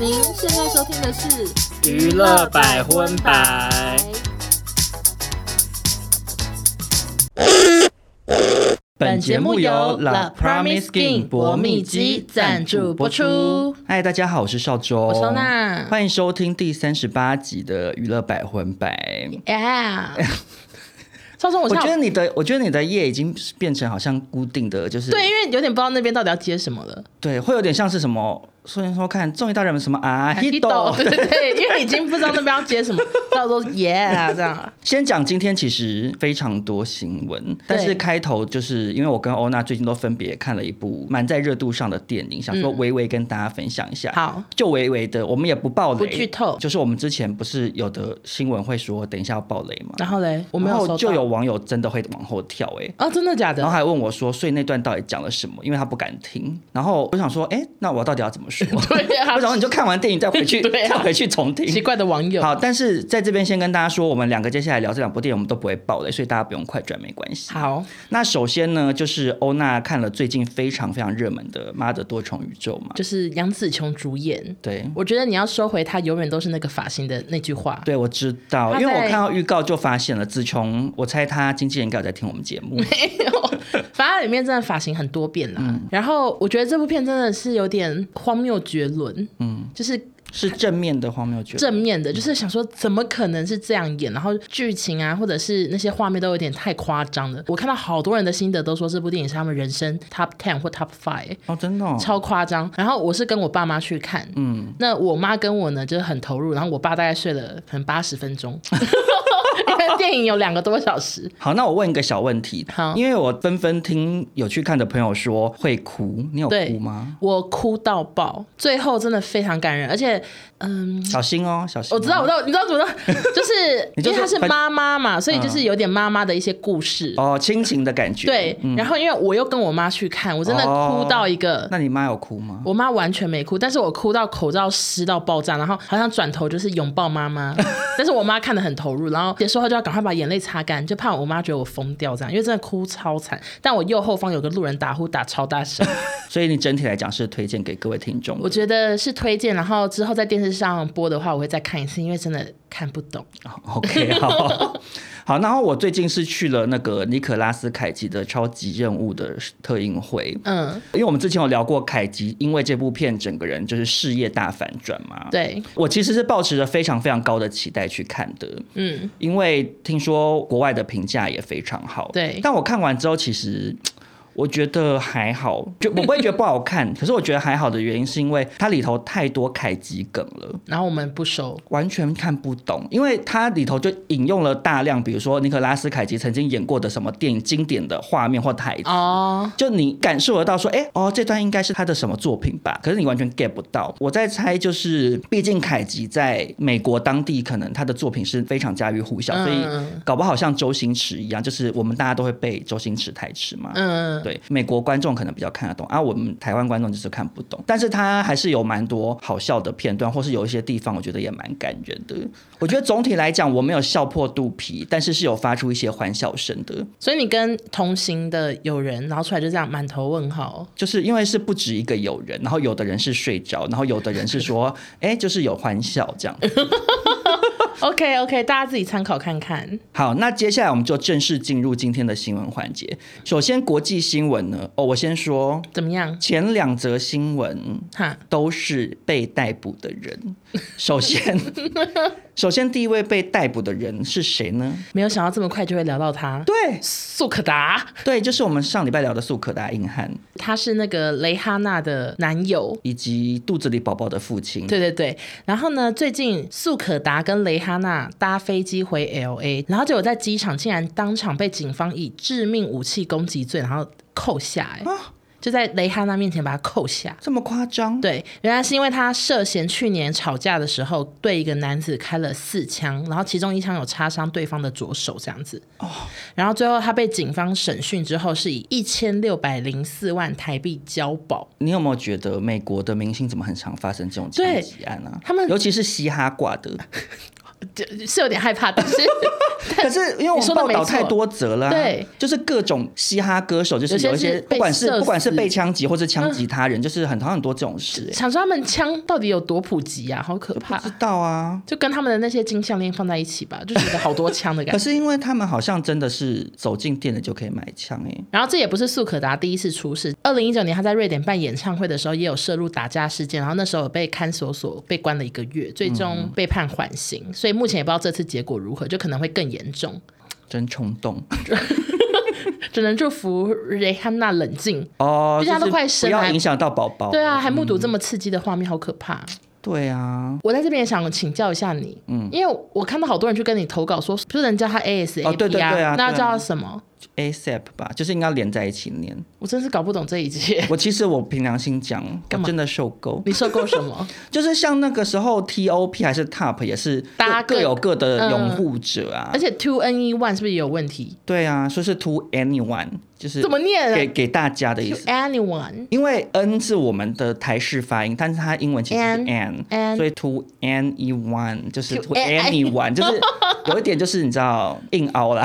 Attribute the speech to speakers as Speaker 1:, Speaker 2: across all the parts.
Speaker 1: 您现在收听的是
Speaker 2: 娱乐百分百。
Speaker 1: 本节目由 The Promise Skin 薄蜜肌赞助播出。
Speaker 2: 嗨，大家好，我是邵周，
Speaker 1: 我收纳，
Speaker 2: 欢迎收听第三十八集的娱乐百分百。
Speaker 1: Yeah. 劭中，我
Speaker 2: 我觉得你的，我觉得你的夜已经变成好像固定的，就是
Speaker 1: 对，因为有点不知道那边到底要接什么了。
Speaker 2: 对，会有点像是什么。所以说看综艺大热门什么啊
Speaker 1: ，Hito，对对对，因为已经不知道那边要接什么，到时候耶啊这样。
Speaker 2: 先讲今天其实非常多新闻，但是开头就是因为我跟欧娜最近都分别看了一部蛮在热度上的电影，想说微微跟大家分享一下。好，就微微的，我们也不爆雷，
Speaker 1: 不剧透。
Speaker 2: 就是我们之前不是有的新闻会说等一下要爆雷嘛？
Speaker 1: 然后嘞，我没有。
Speaker 2: 然后就有网友真的会往后跳，哎，
Speaker 1: 啊，真的假的？
Speaker 2: 然后还问我说，所以那段到底讲了什么？因为他不敢听。然后我想说，哎，那我到底要怎么说？
Speaker 1: 对呀。
Speaker 2: 然后你就看完电影再回去，再、啊、回去重听。
Speaker 1: 奇怪的网友。
Speaker 2: 好，但是在这边先跟大家说，我们两个接下来聊这两部电影，我们都不会爆雷，所以大家不用快转，没关系。
Speaker 1: 好，
Speaker 2: 那首先呢，就是欧娜看了最近非常非常热门的《妈的多重宇宙》嘛，
Speaker 1: 就是杨紫琼主演。
Speaker 2: 对，
Speaker 1: 我觉得你要收回她永远都是那个发型的那句话。
Speaker 2: 对，我知道，因为我看到预告就发现了紫琼，我猜她经纪人应该有在听我们节目。没
Speaker 1: 有，反正里面真的发型很多变啦。嗯、然后我觉得这部片真的是有点荒谬绝伦。嗯，就是。
Speaker 2: 是正面的荒谬剧，
Speaker 1: 正面的，就是想说怎么可能是这样演，然后剧情啊，或者是那些画面都有点太夸张了。我看到好多人的心得都说这部电影是他们人生 top ten 或 top five
Speaker 2: 哦，真的哦，
Speaker 1: 超夸张。然后我是跟我爸妈去看，嗯，那我妈跟我呢就是很投入，然后我爸大概睡了可能八十分钟。电影有两个多小时。
Speaker 2: 好，那我问一个小问题。好，因为我纷纷听有去看的朋友说会哭，你有哭吗？
Speaker 1: 我哭到爆，最后真的非常感人，而且，嗯，
Speaker 2: 小心哦，小心哦。
Speaker 1: 我知道，我知道，你知道怎么了？就是因为她是妈妈嘛，所以就是有点妈妈的一些故事
Speaker 2: 哦，亲情的感觉。
Speaker 1: 对，然后因为我又跟我妈去看，我真的哭到一个。
Speaker 2: 那你妈有哭吗？
Speaker 1: 我妈完全没哭，但是我哭到口罩湿到爆炸，然后好像转头就是拥抱妈妈，但是我妈看得很投入，然后。说话就要赶快把眼泪擦干，就怕我妈觉得我疯掉这样，因为真的哭超惨。但我右后方有个路人打呼打超大声，
Speaker 2: 所以你整体来讲是推荐给各位听众。
Speaker 1: 我觉得是推荐，然后之后在电视上播的话，我会再看一次，因为真的看不懂。
Speaker 2: OK，好。好，然后我最近是去了那个尼可拉斯凯奇的超级任务的特映会，嗯，因为我们之前有聊过凯奇，因为这部片整个人就是事业大反转嘛，
Speaker 1: 对，
Speaker 2: 我其实是抱持着非常非常高的期待去看的，嗯，因为听说国外的评价也非常好，
Speaker 1: 对，
Speaker 2: 但我看完之后其实。我觉得还好，就我不会觉得不好看。可是我觉得还好的原因是因为它里头太多凯吉梗了，
Speaker 1: 然后我们不熟，
Speaker 2: 完全看不懂。因为它里头就引用了大量，比如说尼可拉斯凯吉曾经演过的什么电影经典的画面或台词，哦，就你感受得到说，哎，哦，这段应该是他的什么作品吧？可是你完全 get 不到。我在猜，就是毕竟凯吉在美国当地可能他的作品是非常家喻户晓，所以搞不好像周星驰一样，就是我们大家都会背周星驰台词嘛，嗯。对，美国观众可能比较看得懂，而、啊、我们台湾观众就是看不懂。但是它还是有蛮多好笑的片段，或是有一些地方我觉得也蛮感人的。我觉得总体来讲，我没有笑破肚皮，但是是有发出一些欢笑声的。
Speaker 1: 所以你跟同行的友人，然后出来就这样满头问号，
Speaker 2: 就是因为是不止一个友人，然后有的人是睡着，然后有的人是说，哎，就是有欢笑这样。
Speaker 1: OK OK，大家自己参考看看。
Speaker 2: 好，那接下来我们就正式进入今天的新闻环节。首先，国际新闻呢？哦，我先说
Speaker 1: 怎么样？
Speaker 2: 前两则新闻哈都是被逮捕的人。首先。首先，第一位被逮捕的人是谁呢？
Speaker 1: 没有想到这么快就会聊到他。
Speaker 2: 对，
Speaker 1: 素可达。
Speaker 2: 对，就是我们上礼拜聊的素可达硬汉。
Speaker 1: 他是那个蕾哈娜的男友，
Speaker 2: 以及肚子里宝宝的父亲。
Speaker 1: 对对对。然后呢，最近素可达跟蕾哈娜搭飞机回 LA，然后结果在机场竟然当场被警方以致命武器攻击罪，然后扣下。哎。啊就在雷哈娜面前把他扣下，
Speaker 2: 这么夸张？
Speaker 1: 对，原来是因为他涉嫌去年吵架的时候对一个男子开了四枪，然后其中一枪有插伤对方的左手，这样子。哦，然后最后他被警方审讯之后，是以一千六百零四万台币交保。
Speaker 2: 你有没有觉得美国的明星怎么很常发生这种枪击案啊？他们尤其是嘻哈挂的。
Speaker 1: 是有点害怕，但是
Speaker 2: 可是因为我们报道太多则了，
Speaker 1: 对，
Speaker 2: 就是各种嘻哈歌手，就是有一些不管是不管是被枪击或者枪击他人，就是很很多这种事。
Speaker 1: 想说他们枪到底有多普及啊？好可怕！
Speaker 2: 不知道啊，
Speaker 1: 就跟他们的那些金项链放在一起吧，就觉得好多枪的感觉。
Speaker 2: 可是因为他们好像真的是走进店里就可以买枪哎。
Speaker 1: 然后这也不是素可达第一次出事，二零一九年他在瑞典办演唱会的时候也有涉入打架事件，然后那时候有被看守所被关了一个月，最终被判缓刑，嗯、所以目前也不知道这次结果如何，就可能会更严重。
Speaker 2: 真冲动，
Speaker 1: 只能祝福瑞汉娜冷静
Speaker 2: 哦，
Speaker 1: 毕竟他都快生了，
Speaker 2: 不要影响到宝宝。
Speaker 1: 对啊，还目睹这么刺激的画面，好可怕。
Speaker 2: 对啊，
Speaker 1: 我在这边也想请教一下你，嗯，因为我看到好多人去跟你投稿说，不是人叫他 ASAP 啊，
Speaker 2: 哦、对对对啊，
Speaker 1: 那要叫他什么
Speaker 2: ？ASAP 吧，就是应该连在一起念。
Speaker 1: 我真是搞不懂这一切。
Speaker 2: 我其实我凭良心讲，我真的受够。
Speaker 1: 你受够什么？
Speaker 2: 就是像那个时候 TOP 还是 TOP 也是，大家各有各的拥护者啊。
Speaker 1: 而且 Two Anyone 是不是也有问题？
Speaker 2: 对啊，说是 To Anyone，就是
Speaker 1: 怎么念？给
Speaker 2: 给大家的意思。
Speaker 1: Anyone，
Speaker 2: 因为 N 是我们的台式发音，但是它英文其实是 N，所以 To Anyone 就是 To Anyone，就是 有一点就是你知道硬凹啦。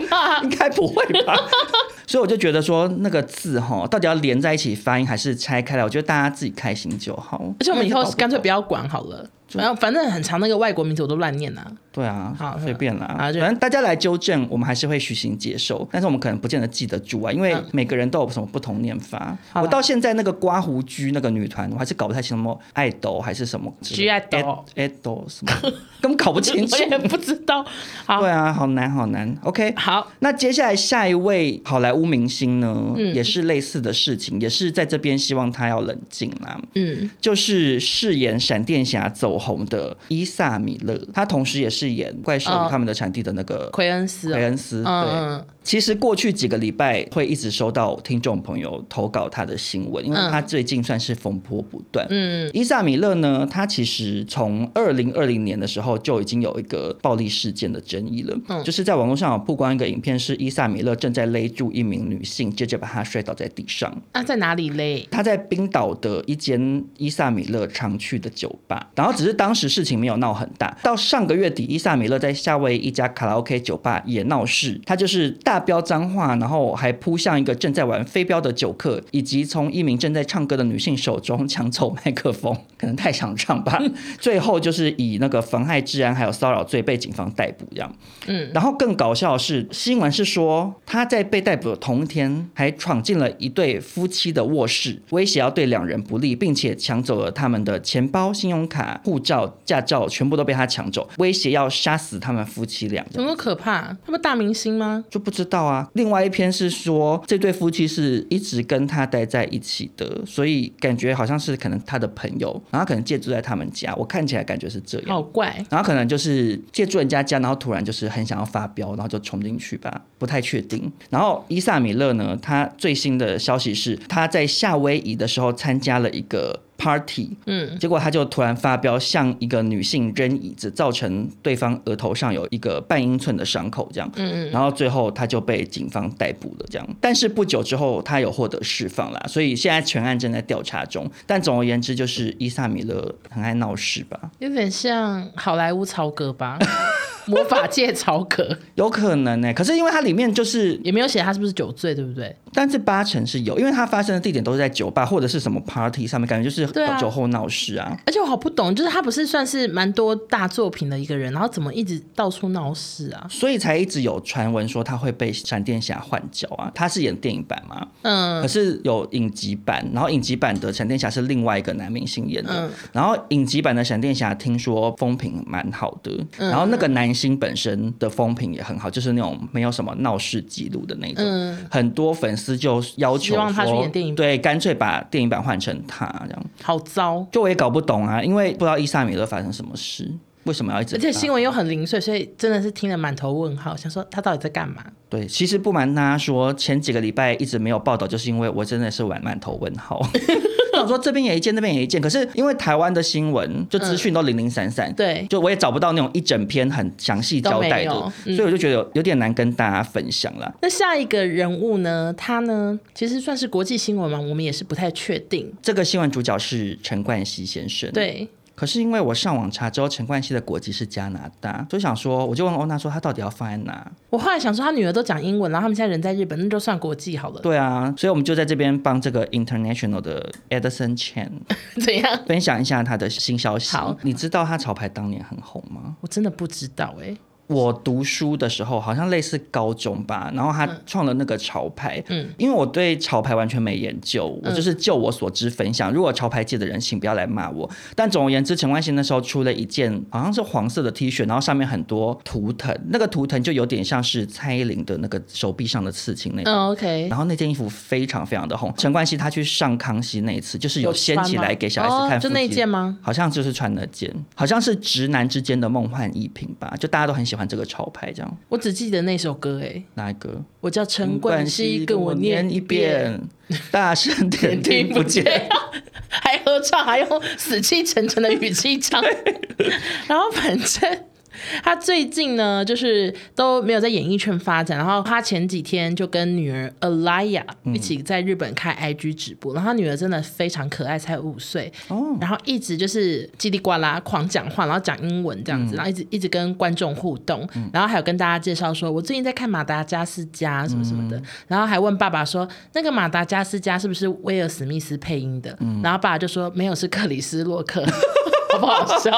Speaker 2: 应该不会吧，所以我就觉得说那个字哈，到底要连在一起发音还是拆开来？我觉得大家自己开心就好。
Speaker 1: 而且我们以后干脆不要管好了。然后反正很长那个外国名字我都乱念呐。
Speaker 2: 对啊，好随便啦。反正大家来纠正，我们还是会虚心接受。但是我们可能不见得记得住啊，因为每个人都有什么不同念法。我到现在那个刮胡居那个女团，我还是搞不太清什么爱豆还是什么。
Speaker 1: 居爱豆，
Speaker 2: 爱豆什么？根本搞不清楚。
Speaker 1: 我也不知道。
Speaker 2: 对啊，好难好难。OK，
Speaker 1: 好。
Speaker 2: 那接下来下一位好莱坞明星呢，也是类似的事情，也是在这边希望他要冷静啦。嗯，就是饰演闪电侠走红的伊萨米勒，他同时也是演怪兽他们的产地的那个
Speaker 1: 奎恩斯，
Speaker 2: 奎恩斯，对。其实过去几个礼拜会一直收到听众朋友投稿他的新闻，因为他最近算是风波不断。嗯，伊萨米勒呢，他其实从二零二零年的时候就已经有一个暴力事件的争议了，嗯，就是在网络上有曝光一个影片，是伊萨米勒正在勒住一名女性，接着把她摔倒在地上。
Speaker 1: 啊，在哪里勒？
Speaker 2: 他在冰岛的一间伊萨米勒常去的酒吧，然后只是当时事情没有闹很大。到上个月底，伊萨米勒在夏威夷一家卡拉 OK 酒吧也闹事，他就是大。飙脏话，然后还扑向一个正在玩飞镖的酒客，以及从一名正在唱歌的女性手中抢走麦克风，可能太想唱吧。最后就是以那个妨害治安还有骚扰罪被警方逮捕，这样。嗯，然后更搞笑的是，新闻是说他在被逮捕的同一天，还闯进了一对夫妻的卧室，威胁要对两人不利，并且抢走了他们的钱包、信用卡、照、驾照，全部都被他抢走，威胁要杀死他们夫妻俩。
Speaker 1: 怎么可怕？他们大明星吗？
Speaker 2: 就不知。知道啊，另外一篇是说这对夫妻是一直跟他待在一起的，所以感觉好像是可能他的朋友，然后可能借住在他们家，我看起来感觉是这样，
Speaker 1: 好怪。
Speaker 2: 然后可能就是借住人家家，然后突然就是很想要发飙，然后就冲进去吧，不太确定。然后伊萨米勒呢，他最新的消息是他在夏威夷的时候参加了一个。Party，嗯，结果他就突然发飙，向一个女性扔椅子，造成对方额头上有一个半英寸的伤口，这样，嗯嗯，然后最后他就被警方逮捕了，这样。但是不久之后，他有获得释放啦，所以现在全案正在调查中。但总而言之，就是伊萨米勒很爱闹事吧，
Speaker 1: 有点像好莱坞曹格吧。魔法界曹格
Speaker 2: 有可能呢、欸，可是因为它里面就是
Speaker 1: 也没有写他是不是酒醉，对不对？
Speaker 2: 但是八成是有，因为它发生的地点都是在酒吧或者是什么 party 上面，感觉就是酒后闹事啊，啊。
Speaker 1: 而且我好不懂，就是他不是算是蛮多大作品的一个人，然后怎么一直到处闹事啊？
Speaker 2: 所以才一直有传闻说他会被闪电侠换角啊。他是演电影版嘛？嗯。可是有影集版，然后影集版的闪电侠是另外一个男明星演的，嗯、然后影集版的闪电侠听说风评蛮好的，嗯、然后那个男。星本身的风评也很好，就是那种没有什么闹事记录的那种。嗯，很多粉丝就要求他去演电影，对，干脆把电影版换成他这样。
Speaker 1: 好糟，
Speaker 2: 就我也搞不懂啊，因为不知道伊萨米勒发生什么事，为什么要一直？
Speaker 1: 而且新闻又很零碎，所以真的是听了满头问号，想说他到底在干嘛？
Speaker 2: 对，其实不瞒大家说，前几个礼拜一直没有报道，就是因为我真的是满满头问号。我说这边也一件，那边也一件，可是因为台湾的新闻就资讯都零零散散，嗯，对，就我也找不到那种一整篇很详细交代的，嗯，所以我就觉得有点难跟大家分享了。
Speaker 1: 那下一个人物呢？他呢，其实算是国际新闻嘛，我们也是不太确定。
Speaker 2: 这个新闻主角是陈冠希先生，
Speaker 1: 对。
Speaker 2: 可是因为我上网查之后，陈冠希的国籍是加拿大，所以想说，我就问欧娜说，他到底要放在哪？
Speaker 1: 我后来想说，他女儿都讲英文，然后他们现在人在日本，那就算国际好了。
Speaker 2: 对啊，所以我们就在这边帮这个 international 的 Edison Chan
Speaker 1: 怎样
Speaker 2: 分享一下他的新消息。
Speaker 1: 好，
Speaker 2: 你知道他潮牌当年很红吗？
Speaker 1: 我真的不知道哎、欸。
Speaker 2: 我读书的时候，好像类似高中吧，然后他创了那个潮牌。嗯，因为我对潮牌完全没研究，我就是就我所知分享。如果潮牌界的人，请不要来骂我。但总而言之，陈冠希那时候出了一件好像是黄色的 T 恤，然后上面很多图腾，那个图腾就有点像是蔡依林的那个手臂上的刺青那种。
Speaker 1: 嗯，OK。
Speaker 2: 然后那件衣服非常非常的红。陈冠希他去上康熙那一次，就是有掀起来给小孩子看。
Speaker 1: 就那件吗？
Speaker 2: 好像就是穿那件，好像是直男之间的梦幻衣品吧，就大家都很喜欢。喜欢这个潮牌，这样。
Speaker 1: 我只记得那首歌，哎，
Speaker 2: 哪一个？
Speaker 1: 我叫陈冠希，跟我念一遍，
Speaker 2: 大声点听不见，
Speaker 1: 还合唱，还用死气沉沉的语气唱，然后反正。他最近呢，就是都没有在演艺圈发展。然后他前几天就跟女儿 Alaya 一起在日本开 IG 直播。嗯、然后他女儿真的非常可爱，才五岁。哦。然后一直就是叽里呱啦狂讲话，然后讲英文这样子，嗯、然后一直一直跟观众互动。嗯、然后还有跟大家介绍说，我最近在看马达加斯加什么什么的。嗯、然后还问爸爸说，那个马达加斯加是不是威尔史密斯配音的？嗯、然后爸爸就说没有，是克里斯洛克，好不好笑？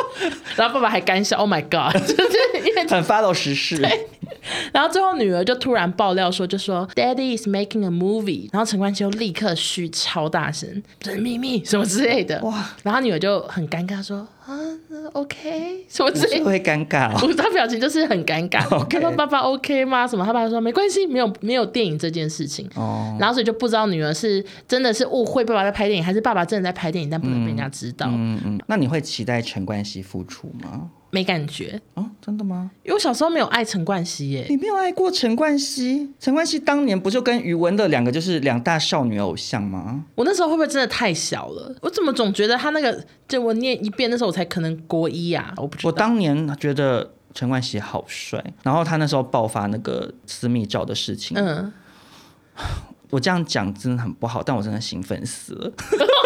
Speaker 1: 然后爸爸还干笑，Oh my God，就是因为
Speaker 2: 很 follow 时事。
Speaker 1: 然后最后女儿就突然爆料说，就说 Daddy is making a movie，然后陈冠希就立刻嘘超大声，这是秘密什么之类的。哇！然后女儿就很尴尬说。啊，OK，什么之类
Speaker 2: 会尴尬哦。
Speaker 1: 他表情就是很尴尬。他说：“爸爸 OK 吗？”什么？他爸爸说：“没关系，没有没有电影这件事情。”哦。然后所以就不知道女儿是真的是误会爸爸在拍电影，还是爸爸真的在拍电影，但不能被人家知道。
Speaker 2: 嗯嗯。那你会期待陈冠希复出吗？
Speaker 1: 没感觉。
Speaker 2: 哦，真的吗？
Speaker 1: 因为我小时候没有爱陈冠希耶。
Speaker 2: 你没有爱过陈冠希？陈冠希当年不就跟余文乐两个就是两大少女偶像吗？
Speaker 1: 我那时候会不会真的太小了？我怎么总觉得他那个就我念一遍，那时候我才可能国一呀、啊，我不知道。
Speaker 2: 我当年觉得陈冠希好帅，然后他那时候爆发那个私密照的事情，嗯，我这样讲真的很不好，但我真的兴奋死了，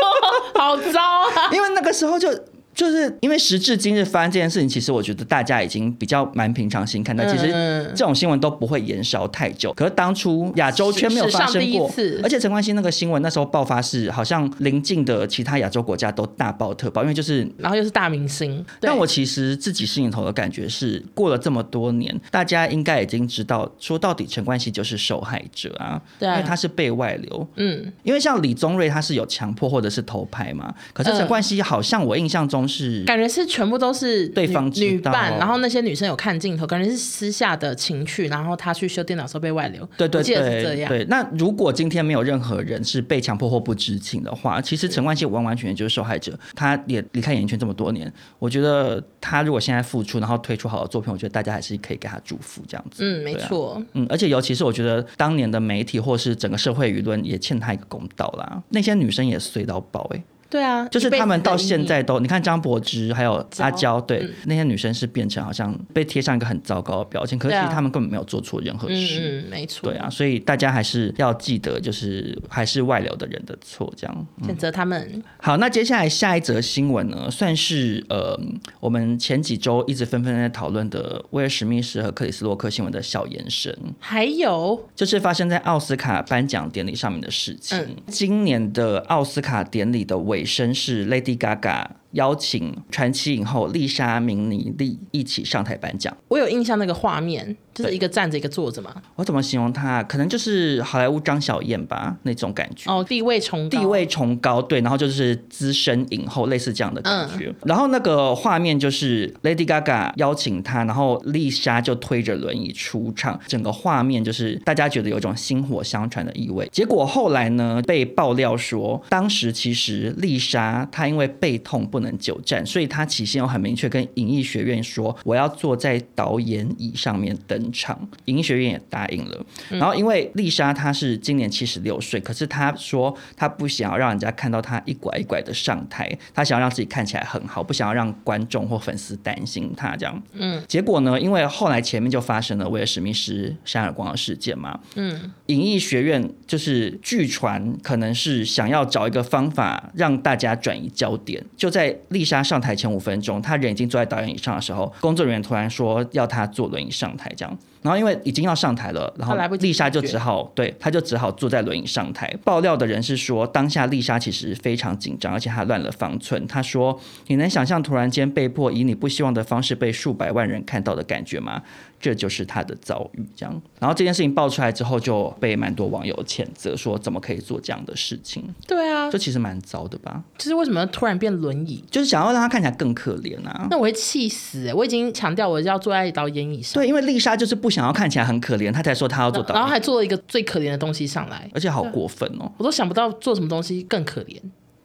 Speaker 1: 好糟啊！
Speaker 2: 因为那个时候就。就是因为时至今日发生这件事情，其实我觉得大家已经比较蛮平常心看待。其实这种新闻都不会延烧太久。可是当初亚洲圈没有发生过，而且陈冠希那个新闻那时候爆发是好像邻近的其他亚洲国家都大爆特爆，因为就是
Speaker 1: 然后又是大明星。
Speaker 2: 但我其实自己心里头的感觉是，过了这么多年，大家应该已经知道，说到底陈冠希就是受害者啊，对，因为他是被外流。嗯，因为像李宗瑞他是有强迫或者是偷拍嘛，可是陈冠希好像我印象中。是
Speaker 1: 感觉是全部都是对方女伴，然后那些女生有看镜头，感觉是私下的情趣，然后他去修电脑时候被外流。
Speaker 2: 对对对，
Speaker 1: 对，
Speaker 2: 对。那如果今天没有任何人是被强迫或不知情的话，其实陈冠希完完全全就是受害者。他也离开演艺圈这么多年，我觉得他如果现在复出，然后推出好的作品，我觉得大家还是可以给他祝福这样子。
Speaker 1: 嗯，没错。
Speaker 2: 啊、嗯，而且尤其是我觉得当年的媒体或是整个社会舆论也欠他一个公道啦。那些女生也碎到爆哎、欸。
Speaker 1: 对啊，
Speaker 2: 就是他们到现在都，你看张柏芝还有阿娇，对、嗯、那些女生是变成好像被贴上一个很糟糕的标签，可是其实他们根本没有做错任何事。
Speaker 1: 嗯，嗯，没错。
Speaker 2: 对啊，所以大家还是要记得，就是还是外流的人的错，这样
Speaker 1: 谴责他们。
Speaker 2: 好，那接下来下一则新闻呢，算是呃我们前几周一直纷纷在讨论的威尔史密斯和克里斯洛克新闻的小延伸。
Speaker 1: 还有
Speaker 2: 就是发生在奥斯卡颁奖典礼上面的事情。嗯、今年的奥斯卡典礼的尾。尾声是 Lady Gaga。邀请传奇影后丽莎明尼利一起上台颁奖。
Speaker 1: 我有印象那个画面，就是一个站着一个坐着嘛。
Speaker 2: 我怎么形容她？可能就是好莱坞张小燕吧，那种感觉。
Speaker 1: 哦，地位崇高，
Speaker 2: 地位崇高，对。然后就是资深影后，类似这样的感觉。嗯、然后那个画面就是 Lady Gaga 邀请她，然后丽莎就推着轮椅出场，整个画面就是大家觉得有一种薪火相传的意味。结果后来呢，被爆料说，当时其实丽莎她因为背痛不能久站，所以他起先有很明确跟影艺学院说，我要坐在导演椅上面登场，影艺学院也答应了。然后因为丽莎她是今年七十六岁，可是她说她不想要让人家看到她一拐一拐的上台，她想要让自己看起来很好，不想要让观众或粉丝担心她这样。嗯，结果呢，因为后来前面就发生了威尔史密斯扇耳光的事件嘛。嗯，影艺学院就是据传可能是想要找一个方法让大家转移焦点，就在丽莎上台前五分钟，她人已经坐在导演椅上的时候，工作人员突然说要她坐轮椅上台，这样。然后因为已经要上台了，然后丽莎就只好对，她就只好坐在轮椅上台。爆料的人是说，当下丽莎其实非常紧张，而且她乱了方寸。她说：“你能想象突然间被迫以你不希望的方式被数百万人看到的感觉吗？”这就是她的遭遇，这样。然后这件事情爆出来之后，就被蛮多网友谴责，说怎么可以做这样的事情？
Speaker 1: 对啊，
Speaker 2: 这其实蛮糟的吧？
Speaker 1: 就是为什么突然变轮椅？
Speaker 2: 就是想要让她看起来更可怜啊！
Speaker 1: 那我会气死！我已经强调我要坐在导演椅上。
Speaker 2: 对，因为丽莎就是不想要看起来很可怜，他才说他要做导演，
Speaker 1: 然后还做了一个最可怜的东西上来，
Speaker 2: 而且好过分哦！
Speaker 1: 我都想不到做什么东西更可怜。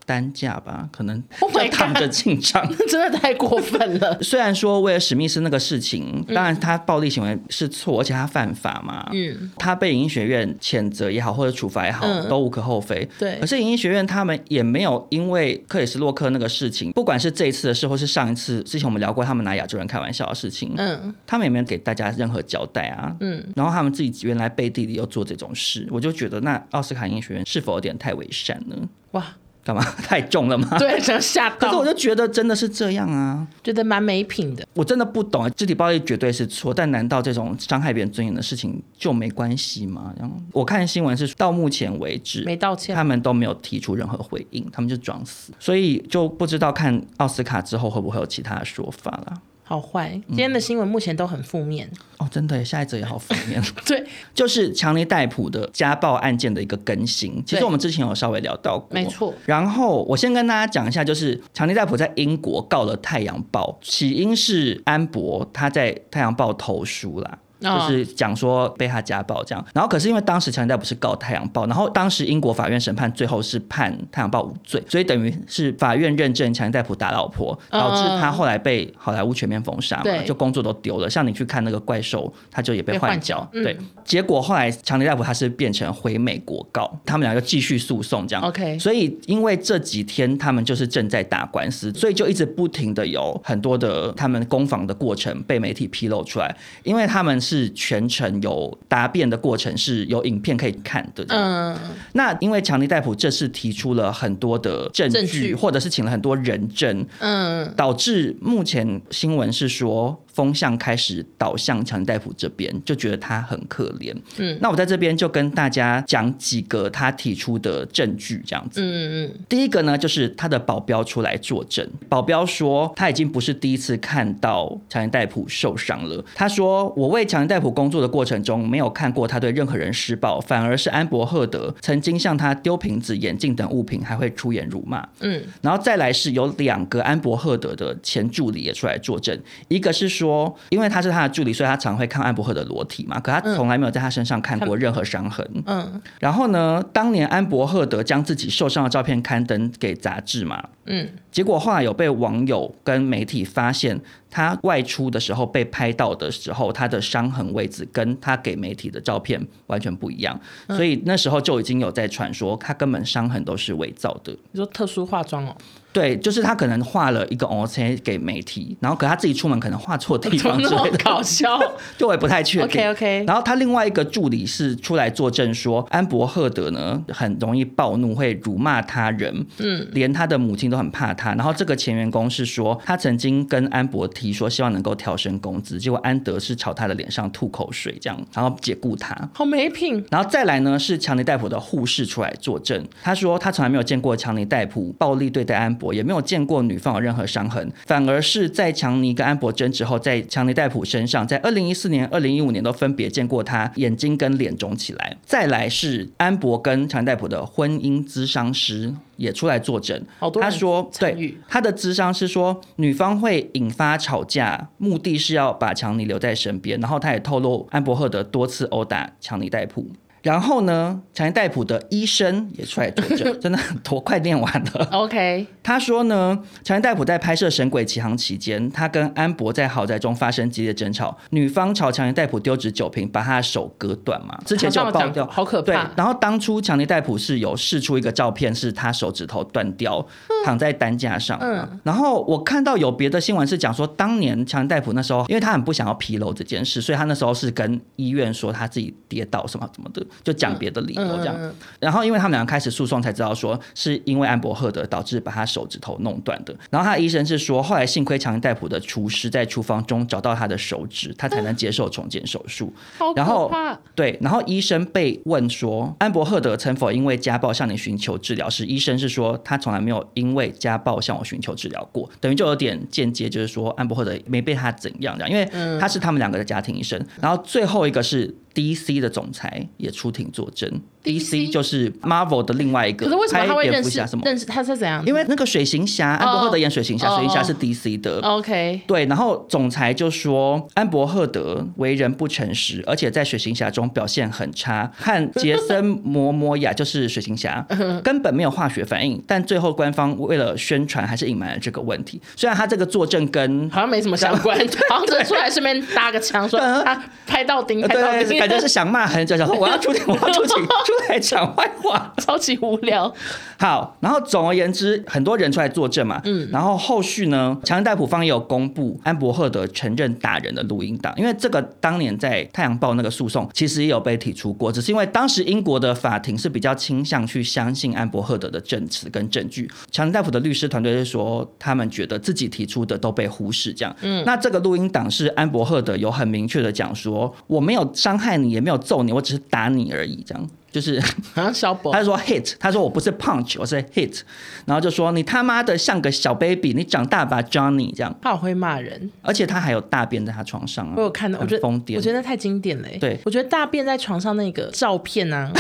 Speaker 2: 担架吧，可能 就躺着进场，oh、
Speaker 1: 真的太过分了。
Speaker 2: 虽然说为了史密斯那个事情，当然他暴力行为是错，而且他犯法嘛，嗯，他被影艺学院谴责也好，或者处罚也好，嗯、都无可厚非。
Speaker 1: 对，
Speaker 2: 可是影艺学院他们也没有因为克里斯洛克那个事情，不管是这一次的事，或是上一次之前我们聊过他们拿亚洲人开玩笑的事情，嗯，他们也没有给大家任何交代啊，嗯，然后他们自己原来背地里又做这种事，我就觉得那奥斯卡影音学院是否有点太伪善呢？哇！干嘛 太重了吗？
Speaker 1: 对，想吓到。
Speaker 2: 可是我就觉得真的是这样啊，
Speaker 1: 觉得蛮没品的。
Speaker 2: 我真的不懂，肢体暴力绝对是错，但难道这种伤害别人尊严的事情就没关系吗？然后我看新闻是到目前为止
Speaker 1: 没道歉，
Speaker 2: 他们都没有提出任何回应，他们就装死，所以就不知道看奥斯卡之后会不会有其他的说法了。
Speaker 1: 好坏，今天的新闻目前都很负面、嗯、
Speaker 2: 哦，真的，下一则也好负面。
Speaker 1: 对，
Speaker 2: 就是强尼戴普的家暴案件的一个更新。其实我们之前有稍微聊到过，
Speaker 1: 没错。
Speaker 2: 然后我先跟大家讲一下，就是强尼戴普在英国告了《太阳报》，起因是安博他在《太阳报》投书啦。就是讲说被他家暴这样，然后可是因为当时强尼戴普是告《太阳报》，然后当时英国法院审判最后是判《太阳报》无罪，所以等于是法院认证强尼戴普打老婆，导致他后来被好莱坞全面封杀嘛，就工作都丢了。像你去看那个怪兽，他就也被换角。对，结果后来强尼戴普他是变成回美国告，他们俩又继续诉讼这样。
Speaker 1: OK，
Speaker 2: 所以因为这几天他们就是正在打官司，所以就一直不停的有很多的他们攻防的过程被媒体披露出来，因为他们。是全程有答辩的过程，是有影片可以看的。嗯，那因为强尼戴普这次提出了很多的证据，或者是请了很多人证，嗯，导致目前新闻是说。风向开始倒向强尼戴普这边，就觉得他很可怜。嗯，那我在这边就跟大家讲几个他提出的证据，这样子。嗯嗯。第一个呢，就是他的保镖出来作证，保镖说他已经不是第一次看到强尼戴普受伤了。他说：“我为强尼戴普工作的过程中，没有看过他对任何人施暴，反而是安柏赫德曾经向他丢瓶子、眼镜等物品，还会出言辱骂。”嗯，然后再来是有两个安柏赫德的前助理也出来作证，一个是说。说，因为他是他的助理，所以他常会看安博赫的裸体嘛。可他从来没有在他身上看过任何伤痕。嗯。然后呢，当年安博赫德将自己受伤的照片刊登给杂志嘛。嗯。结果后来有被网友跟媒体发现，他外出的时候被拍到的时候，他的伤痕位置跟他给媒体的照片完全不一样。所以那时候就已经有在传说，他根本伤痕都是伪造的。
Speaker 1: 你说特殊化妆哦？
Speaker 2: 对，就是他可能画了一个 O C 给媒体，然后可他自己出门可能画错地方之类的，
Speaker 1: 搞笑，
Speaker 2: 就我也不太确定。
Speaker 1: OK OK。
Speaker 2: 然后他另外一个助理是出来作证说，安博赫德呢很容易暴怒，会辱骂他人，嗯，连他的母亲都很怕他。然后这个前员工是说，他曾经跟安博提说希望能够调升工资，结果安德是朝他的脸上吐口水，这样然后解雇他，
Speaker 1: 好没品。
Speaker 2: 然后再来呢是强尼戴普的护士出来作证，他说他从来没有见过强尼戴普暴力对待安柏。也没有见过女方有任何伤痕，反而是在强尼跟安博争执后，在强尼戴普身上，在二零一四年、二零一五年都分别见过他眼睛跟脸肿起来。再来是安博跟强尼戴普的婚姻咨商师也出来作证，他说，对，他的咨商是说，女方会引发吵架，目的是要把强尼留在身边，然后他也透露安博赫德多次殴打强尼戴普。然后呢，强尼戴普的医生也出来作证，真的很多，快念完了。
Speaker 1: OK，
Speaker 2: 他说呢，强尼戴普在拍摄《神鬼奇航》期间，他跟安博在豪宅中发生激烈争吵，女方朝强尼戴普丢掷酒瓶，把他的手割断嘛。之前就爆掉，
Speaker 1: 好可怕。
Speaker 2: 对，然后当初强尼戴普是有试出一个照片，是他手指头断掉，躺在担架上。嗯。然后我看到有别的新闻是讲说，当年强尼戴普那时候，因为他很不想要披露这件事，所以他那时候是跟医院说他自己跌倒什么什么的。就讲别的理由这样。嗯、然后因为他们两个开始诉讼，才知道说是因为安伯赫德导致把他手指头弄断的。然后他的医生是说，后来幸亏强尼戴普的厨师在厨房中找到他的手指，他才能接受重建手术。
Speaker 1: 嗯、
Speaker 2: 然
Speaker 1: 后。
Speaker 2: 对，然后医生被问说安伯赫德曾否因为家暴向你寻求治疗时，医生是说他从来没有因为家暴向我寻求治疗过，等于就有点间接就是说安伯赫德没被他怎样这样，因为他是他们两个的家庭医生。然后最后一个是。DC 的总裁也出庭作证。DC 就是 Marvel 的另外一个。
Speaker 1: 可是为什么他会认识？
Speaker 2: 什么
Speaker 1: 认识他是怎样？
Speaker 2: 因为那个水行侠，安伯赫德演水行侠，水行侠是 DC 的。
Speaker 1: OK。
Speaker 2: 对，然后总裁就说安伯赫德为人不诚实，而且在水行侠中表现很差，和杰森摩摩亚就是水行侠根本没有化学反应。但最后官方为了宣传，还是隐瞒了这个问题。虽然他这个作证跟
Speaker 1: 好像没什么相关，好像只是出来顺便搭个腔，说他拍到钉，拍到钉。
Speaker 2: 就是想骂很久，想说我要出庭，我要出庭，出来讲坏话，
Speaker 1: 超级无聊。
Speaker 2: 好，然后总而言之，很多人出来作证嘛，嗯，然后后续呢，强尼戴普方也有公布安伯赫德承认打人的录音档，因为这个当年在《太阳报》那个诉讼其实也有被提出过，只是因为当时英国的法庭是比较倾向去相信安伯赫德的证词跟证据，强尼戴普的律师团队是说他们觉得自己提出的都被忽视，这样，嗯，那这个录音档是安伯赫德有很明确的讲说我没有伤害你，也没有揍你，我只是打你而已，这样。就是
Speaker 1: 好像小宝，
Speaker 2: 他说 hit，他说我不是 punch，我是 hit，然后就说你他妈的像个小 baby，你长大吧 Johnny 这样。
Speaker 1: 他好会骂人，
Speaker 2: 而且他还有大便在他床上啊。
Speaker 1: 我有看到，我觉得疯癫，我觉得太经典了。
Speaker 2: 对，
Speaker 1: 我觉得大便在床上那个照片呢、啊，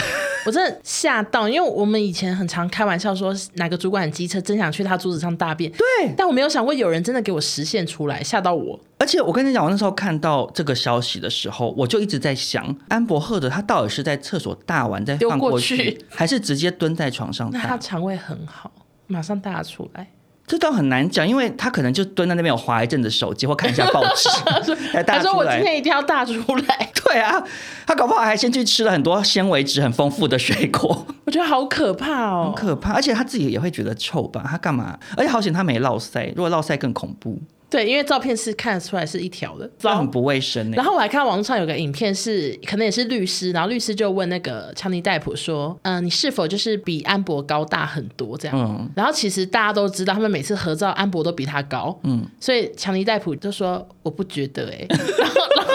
Speaker 1: 我真的吓到，因为我们以前很常开玩笑说哪个主管很机车，真想去他桌子上大便。
Speaker 2: 对，
Speaker 1: 但我没有想过有人真的给我实现出来，吓到我。
Speaker 2: 而且我跟你讲，我那时候看到这个消息的时候，我就一直在想，安博赫德他到底是在厕所大完再放过去，还是直接蹲在床上？
Speaker 1: 那他肠胃很好，马上大出来。
Speaker 2: 这倒很难讲，因为他可能就蹲在那边有划一阵子手机或看一下报纸。
Speaker 1: 他说：“我今天一定要大出来。”
Speaker 2: 对啊，他搞不好还先去吃了很多纤维质很丰富的水果。
Speaker 1: 我觉得好可怕哦，
Speaker 2: 很可怕，而且他自己也会觉得臭吧？他干嘛？而且好险他没落腮，如果落腮更恐怖。
Speaker 1: 对，因为照片是看得出来是一条的，
Speaker 2: 这很不卫生。
Speaker 1: 然后我还看到网上有个影片是，可能也是律师，然后律师就问那个强尼戴普说：“嗯、呃，你是否就是比安博高大很多这样？”嗯，然后其实大家都知道，他们每次合照，安博都比他高。嗯，所以强尼戴普就说：“我不觉得哎、欸。”然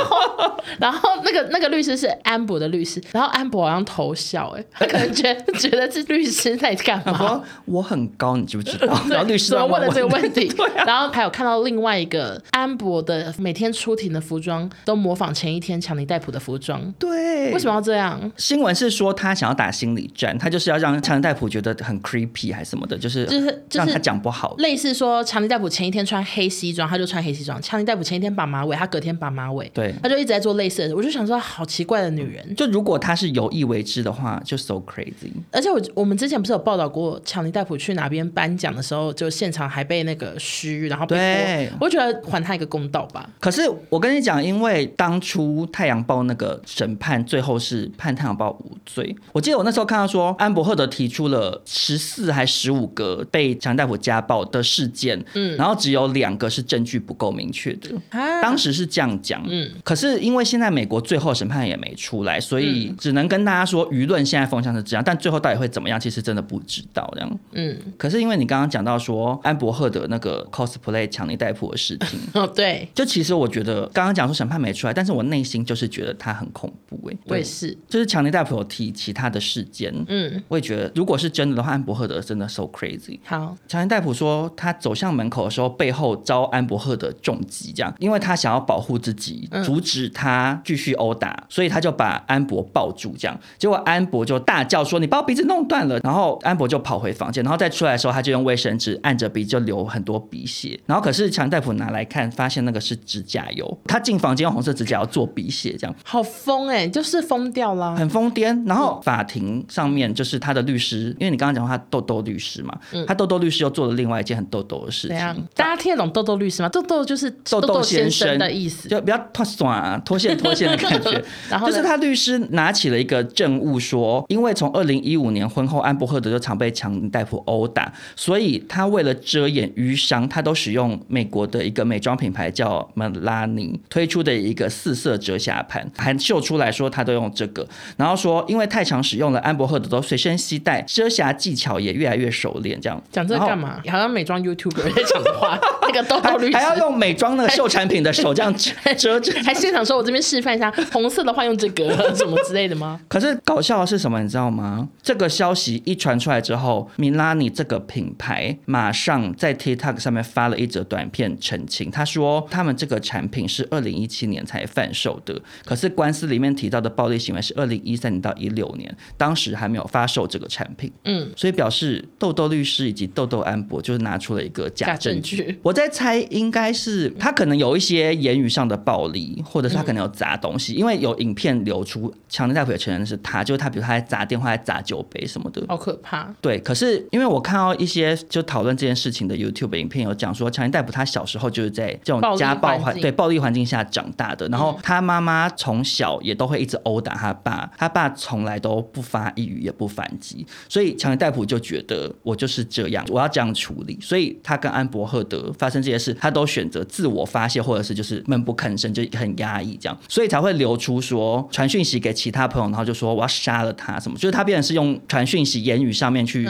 Speaker 1: 后，然后，那个那个律师是安博的律师，然后安博好像偷笑哎、欸，他可能觉得觉得是律师在干嘛？
Speaker 2: 我很高，你知不知道？然后律
Speaker 1: 师问了这个问题？
Speaker 2: 啊、
Speaker 1: 然后还有看到另。另外一个安博的每天出庭的服装都模仿前一天强尼戴普的服装，
Speaker 2: 对，
Speaker 1: 为什么要这样？
Speaker 2: 新闻是说他想要打心理战，他就是要让强尼戴普觉得很 creepy 还是什么的，就是就是让他讲不好。
Speaker 1: 类似说强尼戴普前一天穿黑西装，他就穿黑西装；强尼戴普前一天绑马尾，他隔天绑马尾。
Speaker 2: 对，
Speaker 1: 他就一直在做类似的。我就想说，好奇怪的女人。
Speaker 2: 就如果她是有意为之的话，就 so crazy。
Speaker 1: 而且我我们之前不是有报道过，强尼戴普去哪边颁奖的时候，就现场还被那个嘘，然后被
Speaker 2: 对。
Speaker 1: 我觉得还他一个公道吧。
Speaker 2: 可是我跟你讲，因为当初《太阳报》那个审判最后是判《太阳报》无罪。我记得我那时候看到说，安伯赫德提出了十四还十五个被强尼戴普家暴的事件，嗯，然后只有两个是证据不够明确的。啊，当时是这样讲，嗯。可是因为现在美国最后审判也没出来，所以只能跟大家说，舆论现在风向是这样，但最后到底会怎么样，其实真的不知道这样。嗯。可是因为你刚刚讲到说安伯赫德那个 cosplay 强尼戴普的事情。
Speaker 1: 哦，对，
Speaker 2: 就其实我觉得刚刚讲说审判没出来，但是我内心就是觉得他很恐怖哎，
Speaker 1: 我也是，
Speaker 2: 就是强尼戴普有提其他的事件，嗯，我也觉得如果是真的的话，安伯赫德真的 so crazy。
Speaker 1: 好，
Speaker 2: 强尼戴普说他走向门口的时候，背后遭安伯赫德重击，这样，因为他想要保护自己，阻止他继续殴打，所以他就把安博抱住，这样，结果安博就大叫说：“你把我鼻子弄断了！”然后安博就跑回房间，然后再出来的时候，他就用卫生纸按着鼻子就流很多鼻血，然后可是强大夫拿来看。发现那个是指甲油，他进房间用红色指甲油做鼻血，这样
Speaker 1: 好疯哎、欸，就是疯掉了，
Speaker 2: 很疯癫。然后法庭上面就是他的律师，因为你刚刚讲他豆豆律师嘛，嗯、他豆豆律师又做了另外一件很豆豆的事情。
Speaker 1: 大家听得懂豆豆律师吗？豆豆就是豆豆先生的意思，
Speaker 2: 就比较脱酸脱线脱线的感觉。然后就是他律师拿起了一个证物说，因为从二零一五年婚后，安博赫德就常被强尼戴普殴打，所以他为了遮掩瘀伤，他都使用美国的一个美妆品牌叫 Milani 推出的一个四色遮瑕盘，还秀出来说他都用这个，然后说因为太常使用了，安博赫德都随身携带，遮瑕技巧也越来越熟练。这样
Speaker 1: 讲这干嘛？好像美妆 YouTuber 在讲的话，那个豆豆律师
Speaker 2: 还要用美妆那个秀产品的手这样遮 遮，
Speaker 1: 还现场说我这边示范一下，红色的话用这个 什么之类的吗？
Speaker 2: 可是搞笑的是什么，你知道吗？这个消息一传出来之后，米拉尼这个品牌马上在 TikTok 上面发了一则短片澄清，他说他们这个产品是二零一七年才贩售的，可是官司里面提到的暴力行为是二零一三年到一六年，当时还没有发售这个产品。嗯，所以表示豆豆律师以及豆豆安博就是拿出了一个假证据。我在猜，应该是他可能有一些言语上的暴力，或者是他可能有砸东西，因为有影片流出，强尼戴普也承认是他，就是他，比如他在砸电话、在砸酒杯什么的，
Speaker 1: 好可怕。
Speaker 2: 对，可是因为我看到一些就讨论这件事情的 YouTube 影片，有讲说强尼戴普他小时候就是在这种家暴环对暴力环境下长大的，然后他妈妈从小也都会一直殴打他爸，他爸从来都不发一语也不反击，所以强尼戴普就觉得我就是这样，我要这样处理，所以他跟安伯赫德发生这些事，他都选择自我发泄，或者是就是闷不吭声，就很压抑这样，所以才会流出说传讯息给其他朋友，然后就说我要杀了他什么，就是他变成是用传讯息言语上面去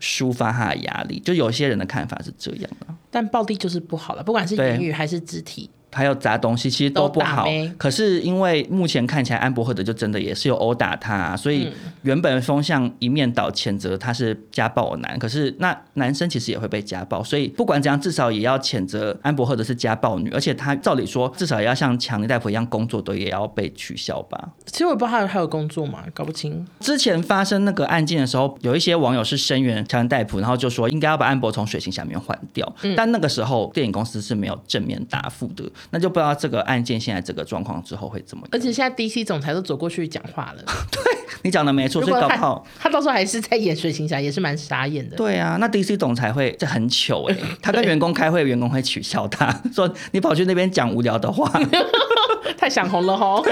Speaker 2: 抒发他的压力，就有些人的看法是这样的。
Speaker 1: 但暴力就是不好了，不管是言语还是肢体。
Speaker 2: 还有砸东西，其实都不好。可是因为目前看起来，安博赫德就真的也是有殴打他，啊，所以原本风向一面倒谴责他是家暴男。可是那男生其实也会被家暴，所以不管怎样，至少也要谴责安博赫德是家暴女。而且他照理说，至少也要像强尼戴普一样工作都也要被取消吧？
Speaker 1: 其实我不知道他还有工作吗？搞不清。
Speaker 2: 之前发生那个案件的时候，有一些网友是声援强尼戴普，然后就说应该要把安博从水星下面换掉。嗯、但那个时候电影公司是没有正面答复的。那就不知道这个案件现在这个状况之后会怎么样。
Speaker 1: 而且现在 DC 总裁都走过去讲话了。
Speaker 2: 对，你讲的没错，所以搞不好
Speaker 1: 他到时候还是在演水行侠，也是蛮傻眼的。
Speaker 2: 对啊，那 DC 总裁会这很糗哎，他跟员工开会，员工会取笑他，说你跑去那边讲无聊的话，
Speaker 1: 太想红了哈。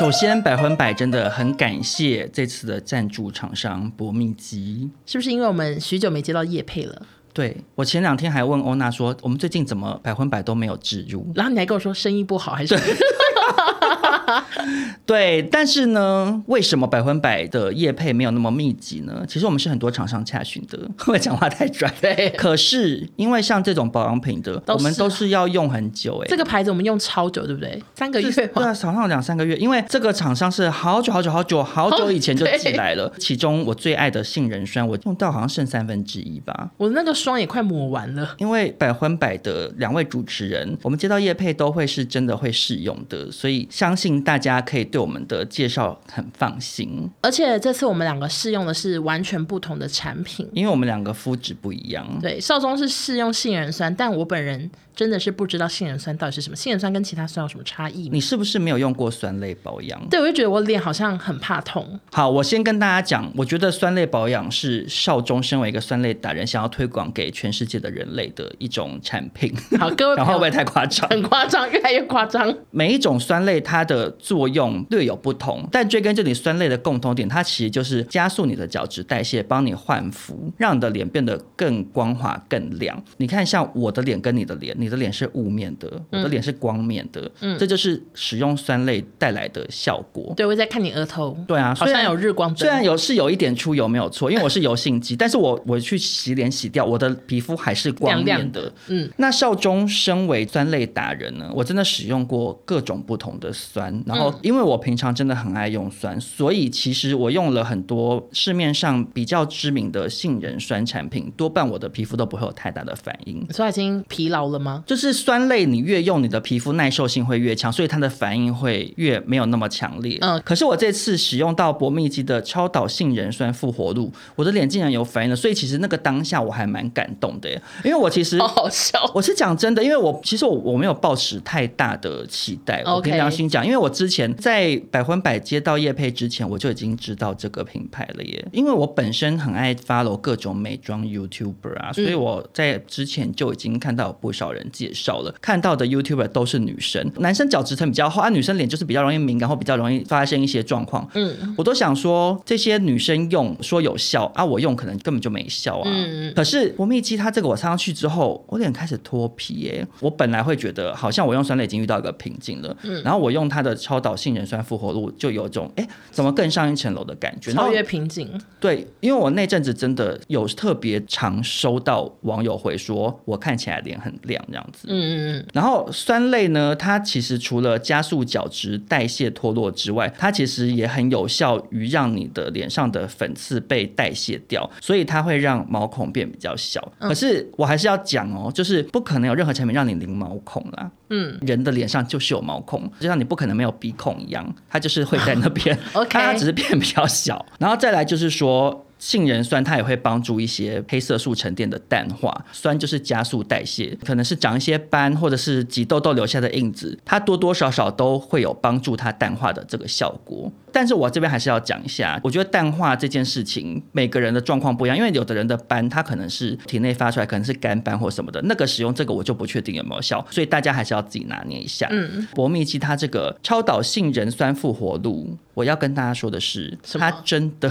Speaker 2: 首先，百分百真的很感谢这次的赞助厂商博蜜集，
Speaker 1: 是不是因为我们许久没接到叶配了？
Speaker 2: 对，我前两天还问欧娜说，我们最近怎么百分百都没有植入？
Speaker 1: 然后你还跟我说生意不好还是？
Speaker 2: 对，但是呢，为什么百分百的业配没有那么密集呢？其实我们是很多厂商洽询的，会不会讲话太拽？对。可是因为像这种保养品的，我们都是要用很久哎。
Speaker 1: 这个牌子我们用超久，对不对？三个月。
Speaker 2: 对啊，好像两三个月。因为这个厂商是好久好久好久好久以前就寄来了。其中我最爱的杏仁酸，我用到好像剩三分之一吧。
Speaker 1: 我的那个霜也快抹完了。
Speaker 2: 因为百分百的两位主持人，我们接到业配都会是真的会试用的，所以相信大家可以对我们的介绍很放心，
Speaker 1: 而且这次我们两个试用的是完全不同的产品，
Speaker 2: 因为我们两个肤质不一样。
Speaker 1: 对，少宗是试用杏仁酸，但我本人。真的是不知道杏仁酸到底是什么，杏仁酸跟其他酸有什么差异？
Speaker 2: 你是不是没有用过酸类保养？
Speaker 1: 对，我就觉得我脸好像很怕痛。
Speaker 2: 好，我先跟大家讲，我觉得酸类保养是少中身为一个酸类达人想要推广给全世界的人类的一种产品。
Speaker 1: 好，各位，
Speaker 2: 然后会不会太夸张？
Speaker 1: 很夸张，越来越夸张。
Speaker 2: 每一种酸类它的作用略有不同，但追根究底，酸类的共同点，它其实就是加速你的角质代谢，帮你焕肤，让你的脸变得更光滑、更亮。你看，像我的脸跟你的脸，你的脸是雾面。的，我的脸是光面的，嗯，这就是使用酸类带来的效果。
Speaker 1: 对，我在看你额头，
Speaker 2: 对啊，
Speaker 1: 好像有日光灯，
Speaker 2: 虽然有是有一点出油没有错，因为我是油性肌，但是我我去洗脸洗掉，我的皮肤还是光面的。嗯，那少中身为酸类达人呢，我真的使用过各种不同的酸，然后因为我平常真的很爱用酸，所以其实我用了很多市面上比较知名的杏仁酸产品，多半我的皮肤都不会有太大的反应。
Speaker 1: 所以已经疲劳了吗？
Speaker 2: 就是酸类。你越用，你的皮肤耐受性会越强，所以它的反应会越没有那么强烈。嗯，可是我这次使用到博蜜肌的超导杏仁酸复活露，我的脸竟然有反应了，所以其实那个当下我还蛮感动的耶，因为我其实
Speaker 1: 好好笑，
Speaker 2: 我是讲真的，因为我其实我我没有抱持太大的期待.我凭良心讲，因为我之前在百分百接到叶配之前，我就已经知道这个品牌了耶。因为我本身很爱 follow 各种美妆 YouTuber 啊，所以我在之前就已经看到有不少人介绍了。看到的 YouTuber 都是女生，男生角质层比较厚啊，女生脸就是比较容易敏感或比较容易发生一些状况。嗯，我都想说这些女生用说有效啊，我用可能根本就没效啊。嗯，可是博蜜肌它这个我擦上去之后，我脸开始脱皮耶。我本来会觉得好像我用酸类已经遇到一个瓶颈了，嗯，然后我用它的超导杏仁酸复活露，就有种哎，怎么更上一层楼的感觉，
Speaker 1: 超越瓶颈。
Speaker 2: 对，因为我那阵子真的有特别常收到网友回说，我看起来脸很亮这样子，嗯嗯嗯。然后酸类呢，它其实除了加速角质代谢脱落之外，它其实也很有效于让你的脸上的粉刺被代谢掉，所以它会让毛孔变比较小。可是我还是要讲哦，就是不可能有任何产品让你零毛孔啦。嗯，人的脸上就是有毛孔，就像你不可能没有鼻孔一样，它就是会在 那边。OK，它只是变比较小。然后再来就是说。杏仁酸它也会帮助一些黑色素沉淀的淡化，酸就是加速代谢，可能是长一些斑或者是挤痘痘留下的印子，它多多少少都会有帮助它淡化的这个效果。但是我这边还是要讲一下，我觉得淡化这件事情每个人的状况不一样，因为有的人的斑它可能是体内发出来，可能是干斑或什么的，那个使用这个我就不确定有没有效，所以大家还是要自己拿捏一下。嗯，博蜜肌它这个超导杏仁酸复活露，我要跟大家说的是，它真的。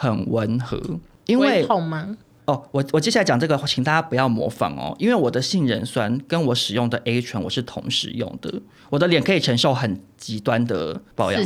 Speaker 2: 很温和，因为
Speaker 1: 痛吗？
Speaker 2: 哦，我我接下来讲这个，请大家不要模仿哦，因为我的杏仁酸跟我使用的 A 醇我是同时用的，我的脸可以承受很。极端的保养，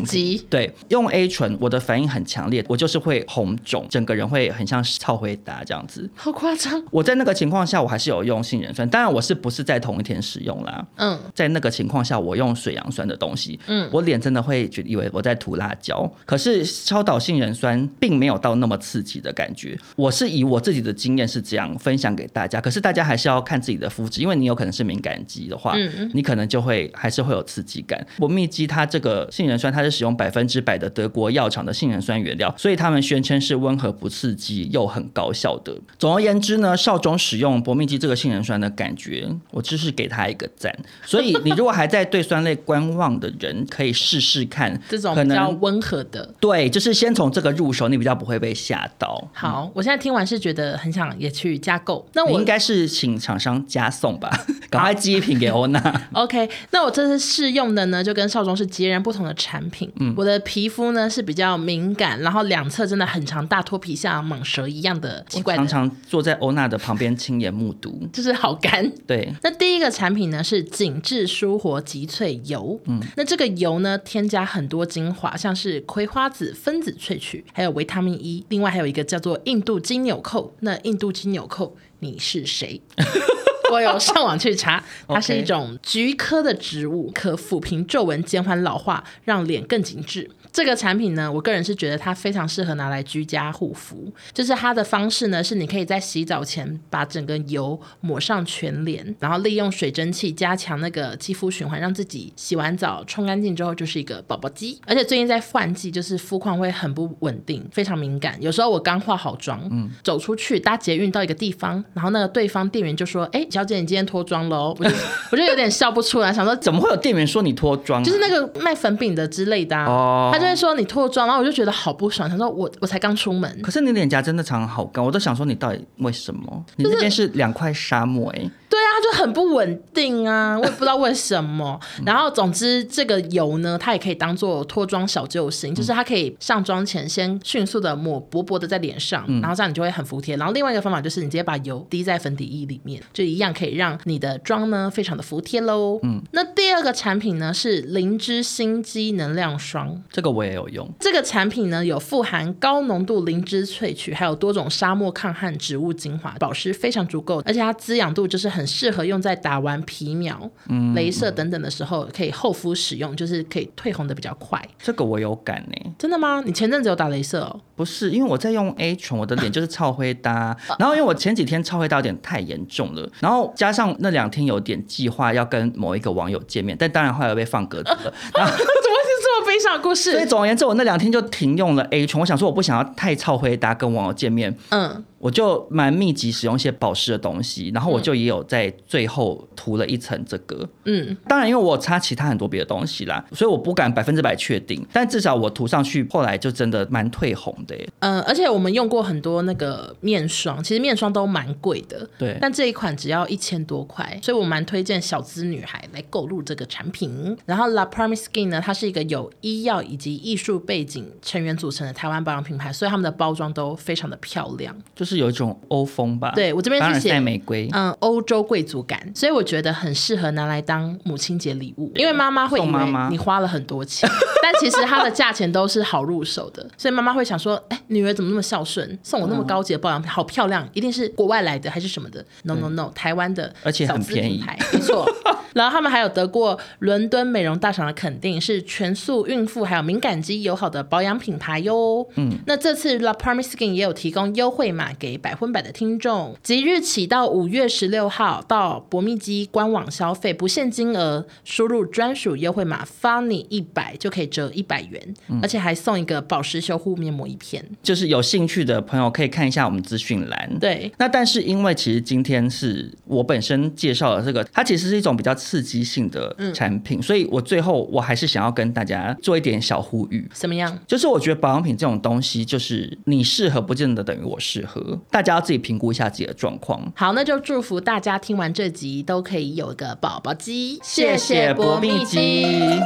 Speaker 2: 对，用 A 醇，我的反应很强烈，我就是会红肿，整个人会很像超回答这样子，
Speaker 1: 好夸张。
Speaker 2: 我在那个情况下，我还是有用杏仁酸，当然我是不是在同一天使用啦？嗯，在那个情况下，我用水杨酸的东西，嗯，我脸真的会觉得以为我在涂辣椒，可是超导杏仁酸并没有到那么刺激的感觉。我是以我自己的经验是这样分享给大家，可是大家还是要看自己的肤质，因为你有可能是敏感肌的话，嗯，你可能就会还是会有刺激感。我蜜肌。它这个杏仁酸，它是使用百分之百的德国药厂的杏仁酸原料，所以他们宣称是温和不刺激又很高效的。总而言之呢，少中使用博蜜基这个杏仁酸的感觉，我就是给他一个赞。所以你如果还在对酸类观望的人，可以试试看
Speaker 1: 这种比较温和的。
Speaker 2: 对，就是先从这个入手，你比较不会被吓到。
Speaker 1: 好，我现在听完是觉得很想也去加购。那我
Speaker 2: 应该是请厂商加送吧，赶快寄一瓶给欧娜。
Speaker 1: OK，那我这次试用的呢，就跟少中是截然不同的产品。嗯，我的皮肤呢是比较敏感，然后两侧真的很长大脱皮，像蟒蛇一样的奇怪的。
Speaker 2: 常常坐在欧娜的旁边亲眼目睹，
Speaker 1: 就是好干。
Speaker 2: 对，
Speaker 1: 那第一个产品呢是紧致舒活极萃油。嗯，那这个油呢添加很多精华，像是葵花籽分子萃取，还有维他命 E，另外还有一个叫做印度金纽扣。那印度金纽扣，你是谁？我有上网去查，它是一种菊科的植物，可抚平皱纹，减缓老化，让脸更紧致。这个产品呢，我个人是觉得它非常适合拿来居家护肤。就是它的方式呢，是你可以在洗澡前把整个油抹上全脸，然后利用水蒸气加强那个肌肤循环，让自己洗完澡冲干净之后就是一个宝宝肌。而且最近在换季，就是肤况会很不稳定，非常敏感。有时候我刚化好妆，嗯，走出去搭捷运到一个地方，然后那个对方店员就说：“哎，小姐，你今天脱妆了哦。”我就 我就有点笑不出来，想说
Speaker 2: 怎么会有店员说你脱妆啊？
Speaker 1: 就是那个卖粉饼的之类的啊。哦，他。在说你脱妆，然后我就觉得好不爽。他说我我才刚出门，
Speaker 2: 可是你脸颊真的长好高，我都想说你到底为什么？你那边是两块沙漠哎、欸。
Speaker 1: 对啊，就很不稳定啊，我也不知道为什么。然后总之这个油呢，它也可以当做脱妆小救星，就是它可以上妆前先迅速的抹薄薄的在脸上，然后这样你就会很服帖。然后另外一个方法就是你直接把油滴在粉底液里面，就一样可以让你的妆呢非常的服帖喽。嗯，那第二个产品呢是灵芝心肌能量霜，
Speaker 2: 这个我也有用。
Speaker 1: 这个产品呢有富含高浓度灵芝萃取，还有多种沙漠抗旱植物精华，保湿非常足够，而且它滋养度就是很。适合用在打完皮秒、嗯、镭射等等的时候，可以厚敷使用，就是可以退红的比较快。
Speaker 2: 这个我有感呢。
Speaker 1: 真的吗？你前阵子有打镭射哦？
Speaker 2: 不是，因为我在用 A 醇，我的脸就是超灰搭。然后因为我前几天超灰搭有点太严重了，然后加上那两天有点计划要跟某一个网友见面，但当然后来被放鸽子了。然 后怎么
Speaker 1: 是这么悲伤的故事？
Speaker 2: 所以总而言之，我那两天就停用了 A 醇。我想说，我不想要太超灰搭跟网友见面。嗯。我就蛮密集使用一些保湿的东西，然后我就也有在最后涂了一层这个。嗯，当然因为我有擦其他很多别的东西啦，所以我不敢百分之百确定。但至少我涂上去，后来就真的蛮退红的。
Speaker 1: 嗯，而且我们用过很多那个面霜，其实面霜都蛮贵的。
Speaker 2: 对，
Speaker 1: 但这一款只要一千多块，所以我蛮推荐小资女孩来购入这个产品。然后 La Promise Skin 呢，它是一个有医药以及艺术背景成员组成的台湾保养品牌，所以他们的包装都非常的漂亮，
Speaker 2: 就是有一种欧风吧。
Speaker 1: 对，我这边是写
Speaker 2: 玫瑰，
Speaker 1: 嗯，欧洲贵族感，所以我觉得很适合拿来当母亲节礼物，因为妈妈会以为你花了很多钱，但其实它的价钱都是好入手的，所以妈妈会想说，哎，女儿怎么那么孝顺，送我那么高级的保养品，好漂亮，一定是国外来的还是什么的？No No No，台湾的，
Speaker 2: 而且很便宜，
Speaker 1: 没错。然后他们还有得过伦敦美容大赏的肯定，是全素孕妇还有敏感肌友好的保养品牌哟。嗯，那这次 La Promise Skin 也有提供优惠码给百分百的听众，即日起到五月十六号到博蜜肌官网消费，不限金额，输入专属优惠码 Funny 一百就可以折一百元，嗯，而且还送一个保湿修护面膜一片。
Speaker 2: 就是有兴趣的朋友可以看一下我们资讯栏。
Speaker 1: 对，
Speaker 2: 那但是因为其实今天是我本身介绍的这个，它其实是一种比较。刺激性的产品，嗯，所以我最后我还是想要跟大家做一点小呼吁。
Speaker 1: 怎么样？
Speaker 2: 就是我觉得保养品这种东西，就是你适合不见得等于我适合，大家要自己评估一下自己的状况。
Speaker 1: 好，那就祝福大家听完这集都可以有一个宝宝鸡。谢谢博蜜鸡。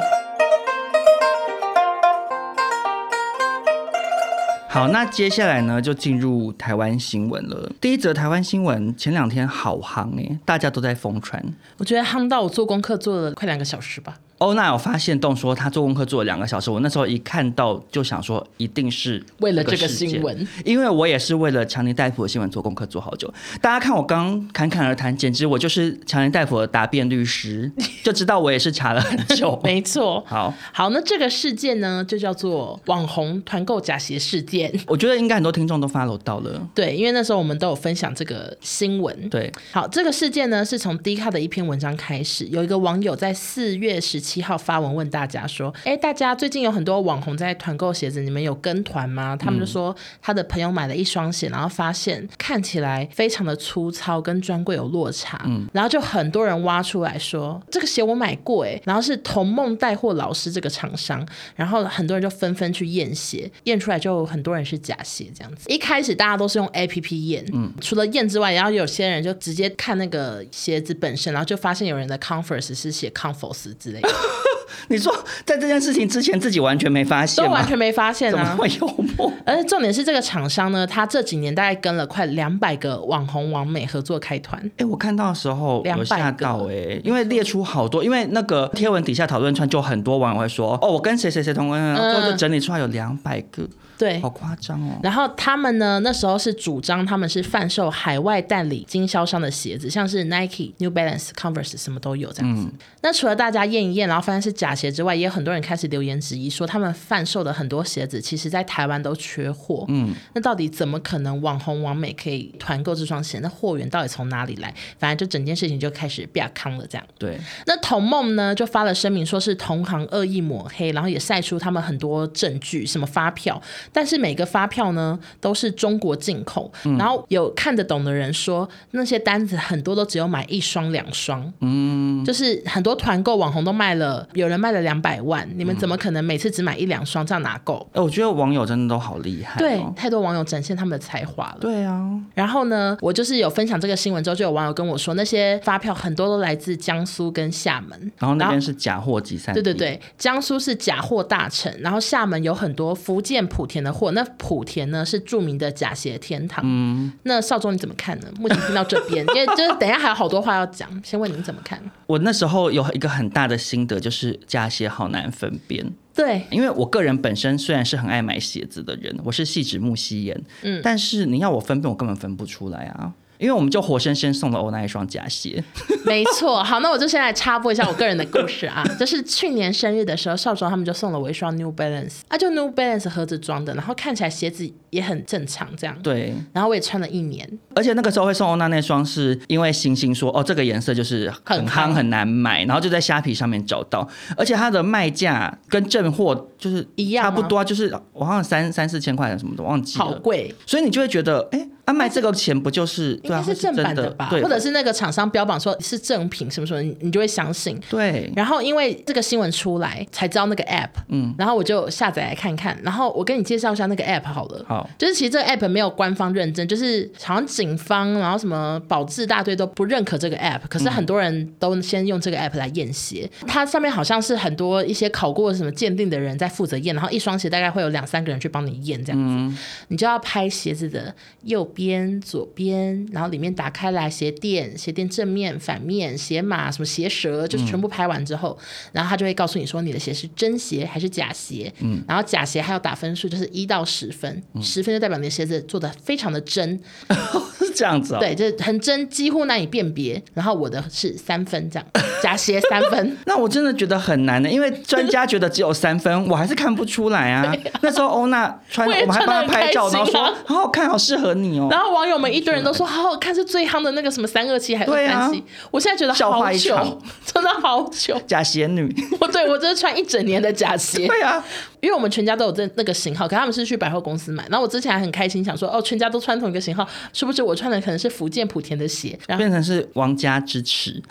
Speaker 2: 好，那接下来呢，就进入台湾新闻了。第一则台湾新闻，前两天好夯哎，大家都在疯传。
Speaker 1: 我觉得夯到我做功课做了快两个小时吧。
Speaker 2: 欧娜有发现动说他做功课做了两个小时，我那时候一看到就想说一定是
Speaker 1: 为了这个新闻，
Speaker 2: 因为我也是为了强尼戴普的新闻做功课做好久。大家看我刚侃侃而谈，简直我就是强尼戴普的答辩律师，就知道我也是查了很久。
Speaker 1: 没错，
Speaker 2: 好
Speaker 1: 好，那这个事件呢，就叫做网红团购假鞋事件。
Speaker 2: 我觉得应该很多听众都 follow 到了，
Speaker 1: 对，因为那时候我们都有分享这个新闻。
Speaker 2: 对，
Speaker 1: 好，这个事件呢是从 D 卡的一篇文章开始，有一个网友在四月十七号发文问大家说：“哎，大家最近有很多网红在团购鞋子，你们有跟团吗？”他们就说他的朋友买了一双鞋，然后发现看起来非常的粗糙，跟专柜有落差。嗯，然后就很多人挖出来说这个鞋我买过，哎，然后是童梦带货老师这个厂商，然后很多人就纷纷去验鞋，验出来就很多人是假鞋这样子。一开始大家都是用 APP 验，嗯，除了验之外，然后有些人就直接看那个鞋子本身，然后就发现有人的 Converse 是写 Converse 之类的。
Speaker 2: 你说在这件事情之前自己完全没发现，
Speaker 1: 都完全没发现啊？
Speaker 2: 怎么会幽默？
Speaker 1: 而且重点是这个厂商呢，他这几年大概跟了快两百个网红网美合作开团。
Speaker 2: 哎，我看到的时候有吓到哎，因为列出好多，因为那个贴文底下讨论串就很多网友会说，哦，我跟谁谁谁同关，然后就整理出来有两百个。
Speaker 1: 对，
Speaker 2: 好夸张哦。
Speaker 1: 然后他们呢，那时候是主张他们是贩售海外代理经销商的鞋子，像是 Nike、New Balance、Converse 什么都有这样子。嗯、那除了大家验一验，然后发现是假鞋之外，也有很多人开始留言质疑说，他们贩售的很多鞋子，其实在台湾都缺货。嗯，那到底怎么可能网红网美可以团购这双鞋？那货源到底从哪里来？反正就整件事情就开始变康了这样。
Speaker 2: 对。
Speaker 1: 那童梦呢，就发了声明，说是同行恶意抹黑，然后也晒出他们很多证据，什么发票。但是每个发票呢都是中国进口，嗯、然后有看得懂的人说，那些单子很多都只有买一双两双，嗯，就是很多团购网红都卖了，有人卖了两百万，你们怎么可能每次只买一两双，这样拿够？
Speaker 2: 哎，我觉得网友真的都好厉害、哦，
Speaker 1: 对，太多网友展现他们的才华了。
Speaker 2: 对啊，
Speaker 1: 然后呢，我就是有分享这个新闻之后，就有网友跟我说，那些发票很多都来自江苏跟厦门，
Speaker 2: 然后那边是假货集散地，
Speaker 1: 对对对，江苏是假货大城，然后厦门有很多福建莆田的货。那莆田呢是著名的假鞋天堂。嗯，那少宗你怎么看呢？目前听到这边，因为就是等一下还有好多话要讲，先问你怎么看。
Speaker 2: 我那时候有一个很大的心得，就是假鞋好难分辨。
Speaker 1: 对，
Speaker 2: 因为我个人本身虽然是很爱买鞋子的人，我是细指木西眼，嗯，但是你要我分辨，我根本分不出来啊。因为我们就活生生送了欧娜一双假鞋，
Speaker 1: 没错。好，那我就先来插播一下我个人的故事啊，就是去年生日的时候，少庄他们就送了我一双 New Balance，啊，就 New Balance 盒子装的，然后看起来鞋子也很正常，这样。
Speaker 2: 对。
Speaker 1: 然后我也穿了一年，
Speaker 2: 而且那个时候会送欧娜那双，是因为星星说，哦，这个颜色就是很夯很难买，然后就在虾皮上面找到，而且它的卖价跟正货就是一样，差不多，就是我好像三三四千块什么的，忘记了。
Speaker 1: 好贵。
Speaker 2: 所以你就会觉得，哎。啊，卖这个钱不就是
Speaker 1: 应该是正版的吧？或者是那个厂商标榜说是正品什么什么，你就会相信。
Speaker 2: 对。
Speaker 1: 然后因为这个新闻出来，才知道那个 app，嗯，然后我就下载来看看。然后我跟你介绍一下那个 app 好了。
Speaker 2: 好。
Speaker 1: 就是其实这个 app 没有官方认证，就是好像警方，然后什么保质大队都不认可这个 app。可是很多人都先用这个 app 来验鞋，它上面好像是很多一些考过什么鉴定的人在负责验，然后一双鞋大概会有两三个人去帮你验这样子。嗯。你就要拍鞋子的右边、左边，然后里面打开来鞋垫、鞋垫正面、反面、鞋码、什么鞋舌，就是全部拍完之后，然后他就会告诉你说你的鞋是真鞋还是假鞋。嗯。然后假鞋还要打分数，就是一到十分，十分就代表你的鞋子做的非常的真。
Speaker 2: 是这样子哦。
Speaker 1: 对，就很真，几乎难以辨别。然后我的是三分这样，假鞋三分。
Speaker 2: 那我真的觉得很难的，因为专家觉得只有三分，我还是看不出来啊。那时候欧娜穿，我们还帮她拍照，然后说好好看，好适合你哦。
Speaker 1: 然后网友们一堆人都说好好看，是最夯的那个什么三二七还是二三七？我现在觉得好糗，真的好丑。
Speaker 2: 假鞋女，
Speaker 1: 我对我真的穿一整年的假鞋。
Speaker 2: 对啊，
Speaker 1: 因为我们全家都有这那个型号，可他们是去百货公司买。然后我之前还很开心，想说哦，全家都穿同一个型号，是不是我穿的可能是福建莆田的鞋，然后
Speaker 2: 变成是王家之耻。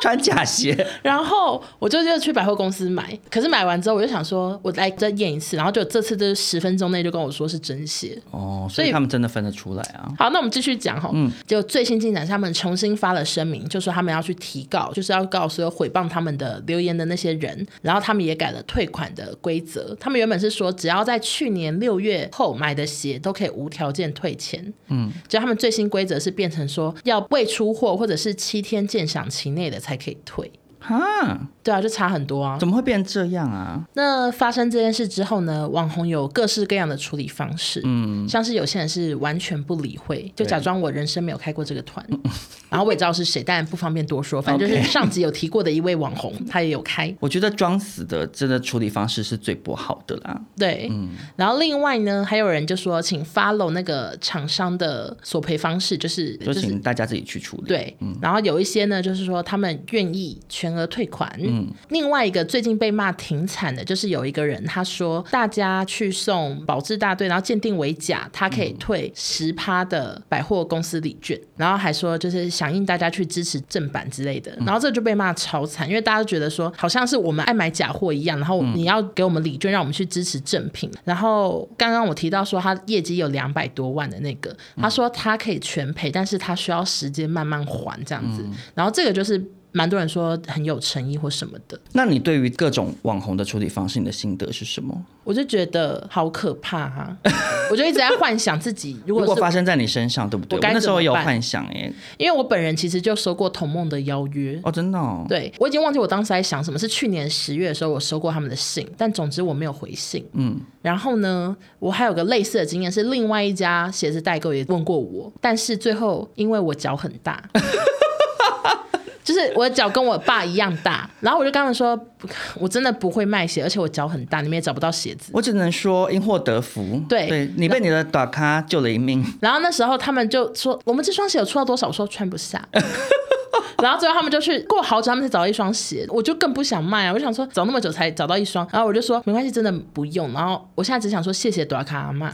Speaker 2: 穿假鞋，
Speaker 1: 然后我就就去百货公司买，可是买完之后我就想说，我来再验一次，然后就这次就是十分钟内就跟我说是真鞋。
Speaker 2: 哦，所以他们真的分得出来啊。
Speaker 1: 好，那我们继续讲哈，嗯，就最新进展是他们重新发了声明，就说他们要去提告，就是要告所有诽谤他们的留言的那些人，然后他们也改了退款的规则，他们原本是说只要在去年六月后买的鞋都可以无条件退钱，嗯，就他们最新规则是变成说要未出货或者是七天鉴赏期内的才。才可以退。
Speaker 2: 哈，
Speaker 1: 对啊，就差很多啊！
Speaker 2: 怎么会变这样啊？
Speaker 1: 那发生这件事之后呢？网红有各式各样的处理方式，嗯，像是有些人是完全不理会，就假装我人生没有开过这个团，然后我也知道是谁，但不方便多说。反正就是上集有提过的一位网红，他也有开。
Speaker 2: 我觉得装死的真的处理方式是最不好的啦。
Speaker 1: 对，嗯。然后另外呢，还有人就说，请 follow 那个厂商的索赔方式，就是
Speaker 2: 就请大家自己去处理。
Speaker 1: 对，嗯。然后有一些呢，就是说他们愿意全额退款。嗯，另外一个最近被骂挺惨的，就是有一个人他说，大家去送保质大队，然后鉴定为假，他可以退十趴的百货公司礼券，然后还说就是响应大家去支持正版之类的，然后这就被骂超惨，因为大家都觉得说好像是我们爱买假货一样，然后你要给我们礼券，让我们去支持正品。然后刚刚我提到说他业绩有两百多万的那个，他说他可以全赔，但是他需要时间慢慢还这样子，然后这个就是。蛮多人说很有诚意或什么的。
Speaker 2: 那你对于各种网红的处理方式，你的心得是什么？
Speaker 1: 我就觉得好可怕哈、啊！我就一直在幻想自己如果，
Speaker 2: 如果发生在你身上，对不对？我，我那时候有幻想耶，
Speaker 1: 因为我本人其实就收过童梦的邀约
Speaker 2: 哦，真的、哦。
Speaker 1: 对，我已经忘记我当时在想什么，是去年十月的时候我收过他们的信，但总之我没有回信。嗯，然后呢，我还有个类似的经验是，另外一家鞋子代购也问过我，但是最后因为我脚很大。就是我的脚跟我爸一样大，然后我就跟他们说，我真的不会卖鞋，而且我脚很大，你们也找不到鞋子。
Speaker 2: 我只能说因祸得福，
Speaker 1: 对，
Speaker 2: 对你被你的短咖救了一命。
Speaker 1: 然后那时候他们就说，我们这双鞋有出到多少？我说穿不下。然后最后他们就去过好久，他们才找到一双鞋，我就更不想卖啊！我想说找那么久才找到一双，然后我就说没关系，真的不用。然后我现在只想说谢谢大咖阿嬷。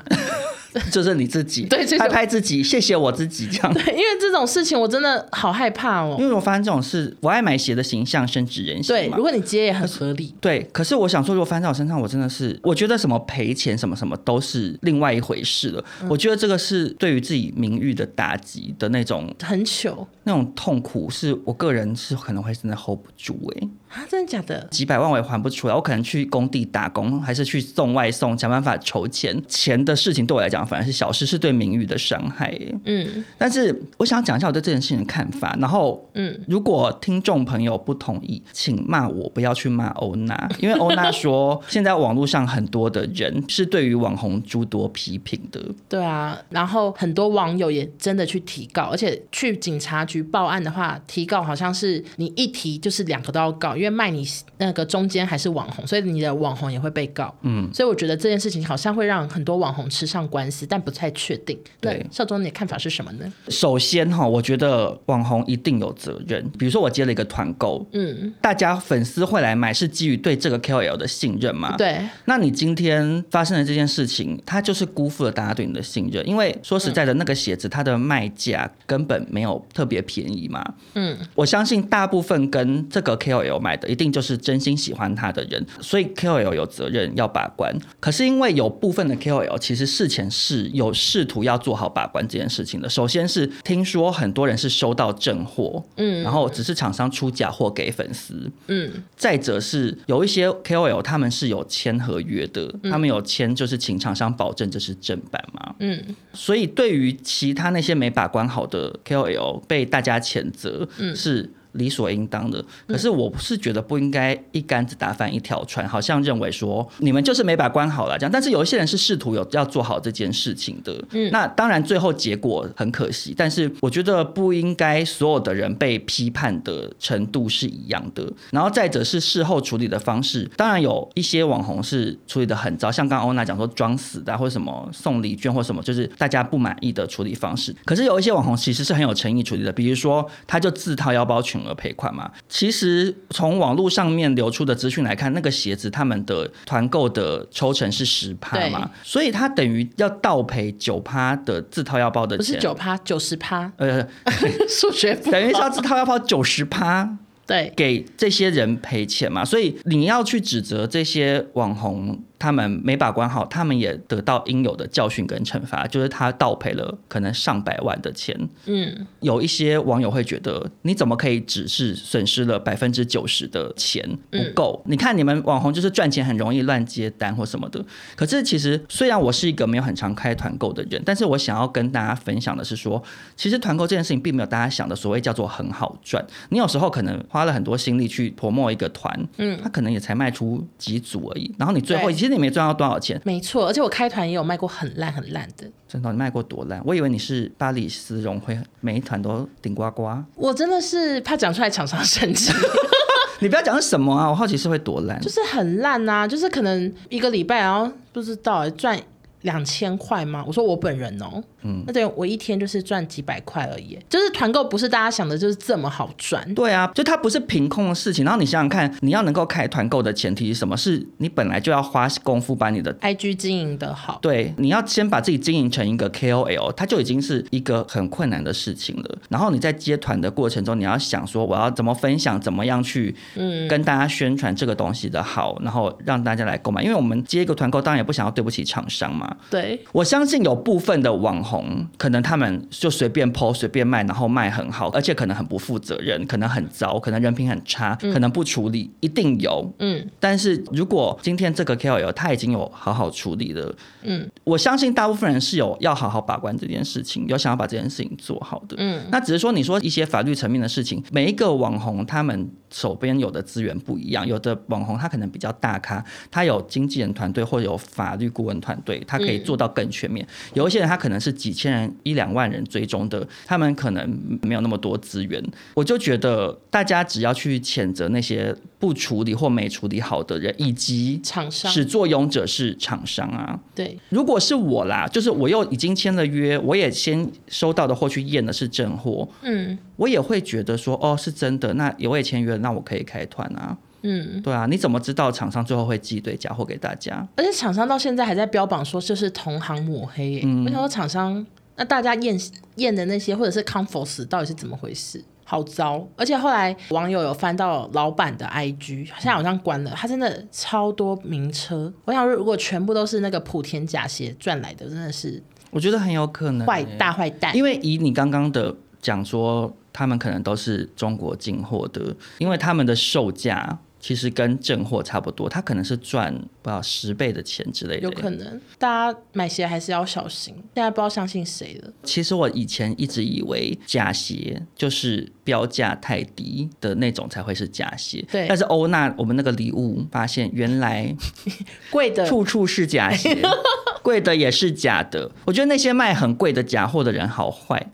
Speaker 2: 就是你自己，
Speaker 1: 对，
Speaker 2: 拍拍自己，谢谢我自己这样。
Speaker 1: 对，因为这种事情我真的好害怕哦。
Speaker 2: 因为我发现这种事，我爱买鞋的形象深植人心。
Speaker 1: 对，如果你接也很合理。
Speaker 2: 对，可是我想说，如果发生在我身上，我真的是，我觉得什么赔钱什么什么都是另外一回事了。嗯、我觉得这个是对于自己名誉的打击的那种
Speaker 1: 很糗，
Speaker 2: 那种痛苦，是我个人是可能会真的 hold 不住哎、欸。
Speaker 1: 啊，真的假的？
Speaker 2: 几百万我也还不出来，我可能去工地打工，还是去送外送，想办法筹钱。钱的事情对我来讲反而是小事，是对名誉的伤害。嗯，但是我想讲一下我对这件事情的看法。然后，嗯，如果听众朋友不同意，请骂我，不要去骂欧娜，因为欧娜说现在网络上很多的人是对于网红诸多批评的。
Speaker 1: 对啊，然后很多网友也真的去提告，而且去警察局报案的话，提告好像是你一提就是两个都要告。因为卖你那个中间还是网红，所以你的网红也会被告。嗯，所以我觉得这件事情好像会让很多网红吃上官司。但不太确定。对，少宗，你的看法是什么呢？
Speaker 2: 首先哈，我觉得网红一定有责任。比如说我接了一个团购，嗯，大家粉丝会来买是基于对这个 KOL 的信任嘛？
Speaker 1: 对。
Speaker 2: 那你今天发生的这件事情，他就是辜负了大家对你的信任。因为说实在的，那个鞋子它的卖价根本没有特别便宜嘛。嗯，我相信大部分跟这个 KOL 买的，一定就是真心喜欢他的人，所以 KOL 有责任要把关。可是因为有部分的 KOL 其实事前是有试图要做好把关这件事情的。首先是听说很多人是收到正货，嗯，然后只是厂商出假货给粉丝，嗯。再者是有一些 KOL 他们是有签合约的，他们有签就是请厂商保证这是正版嘛，嗯。所以对于其他那些没把关好的 KOL 被大家谴责，嗯，是。理所应当的，可是我是觉得不应该一竿子打翻一条船，好像认为说你们就是没把关好了这样。但是有一些人是试图有要做好这件事情的，嗯，那当然最后结果很可惜，但是我觉得不应该所有的人被批判的程度是一样的。然后再者是事后处理的方式，当然有一些网红是处理的很糟，像刚刚欧娜讲说装死的或者什么送礼券或什么，就是大家不满意的处理方式。可是有一些网红其实是很有诚意处理的，比如说他就自掏腰包群。赔款嘛？其实从网络上面流出的资讯来看，那个鞋子他们的团购的抽成是十趴嘛，所以他等于要倒赔九趴的自掏腰包的钱，
Speaker 1: 不是九趴，九十趴。呃，数学
Speaker 2: 等于是要自掏腰包九十趴，对，给这些人赔钱嘛。所以你要去指责这些网红。他们没把关好，他们也得到应有的教训跟惩罚，就是他倒赔了可能上百万的钱。嗯，有一些网友会觉得，你怎么可以只是损失了百分之九十的钱不够？嗯、你看你们网红就是赚钱很容易乱接单或什么的。可是其实虽然我是一个没有很常开团购的人，但是我想要跟大家分享的是说，其实团购这件事情并没有大家想的所谓叫做很好赚。你有时候可能花了很多心力去 promote 一个团，嗯，他可能也才卖出几组而已，然后你最后其实你没赚到多少钱？
Speaker 1: 没错，而且我开团也有卖过很烂很烂的。
Speaker 2: 真的，你卖过多烂？我以为你是巴黎丝绒会每一团都顶呱呱。
Speaker 1: 我真的是怕讲出来厂商生气。
Speaker 2: 你不要讲是什么啊？我好奇是会多烂。
Speaker 1: 就是很烂啊，就是可能一个礼拜然后不知道赚两千块吗？我说我本人哦。嗯，那对我一天就是赚几百块而已，就是团购不是大家想的，就是这么好赚。
Speaker 2: 对啊，就它不是凭空的事情。然后你想想看，你要能够开团购的前提是什么？是你本来就要花功夫把你的
Speaker 1: IG 经营的好。
Speaker 2: 对，你要先把自己经营成一个 KOL，它就已经是一个很困难的事情了。然后你在接团的过程中，你要想说我要怎么分享，怎么样去嗯跟大家宣传这个东西的好，然后让大家来购买。因为我们接一个团购，当然也不想要对不起厂商嘛。
Speaker 1: 对，
Speaker 2: 我相信有部分的网红。可能他们就随便 po 随便卖，然后卖很好，而且可能很不负责任，可能很糟，可能人品很差，嗯、可能不处理，一定有。嗯，但是如果今天这个 KOL 他已经有好好处理了，嗯，我相信大部分人是有要好好把关这件事情，有想要把这件事情做好的。嗯，那只是说你说一些法律层面的事情，每一个网红他们手边有的资源不一样，有的网红他可能比较大咖，他有经纪人团队或者有法律顾问团队，他可以做到更全面。嗯、有一些人他可能是几千人。一两万人追踪的，他们可能没有那么多资源。我就觉得，大家只要去谴责那些不处理或没处理好的人，以及厂商，始作俑者是厂商啊。
Speaker 1: 对，
Speaker 2: 如果是我啦，就是我又已经签了约，我也先收到的货去验的是正货，嗯，我也会觉得说，哦，是真的，那我也签约，那我可以开团啊。嗯，对啊，你怎么知道厂商最后会寄对假货给大家？
Speaker 1: 而且厂商到现在还在标榜说就是同行抹黑耶。嗯，我想说厂商。那大家验验的那些，或者是 Converse 到底是怎么回事？好糟！而且后来网友有翻到老板的 IG，现在好像关了。他真的超多名车，我想说，如果全部都是那个莆田假鞋赚来的，真的是，
Speaker 2: 我觉得很有可能坏
Speaker 1: 大坏蛋。
Speaker 2: 因为以你刚刚的讲说，他们可能都是中国进货的，因为他们的售价。其实跟正货差不多，他可能是赚不知道十倍的钱之类的。
Speaker 1: 有可能，大家买鞋还是要小心。现在不知道相信谁了。
Speaker 2: 其实我以前一直以为假鞋就是标价太低的那种才会是假鞋。
Speaker 1: 对。
Speaker 2: 但是欧娜，我们那个礼物发现，原来
Speaker 1: 贵的
Speaker 2: 处处是假鞋，贵的也是假的。我觉得那些卖很贵的假货的人好坏。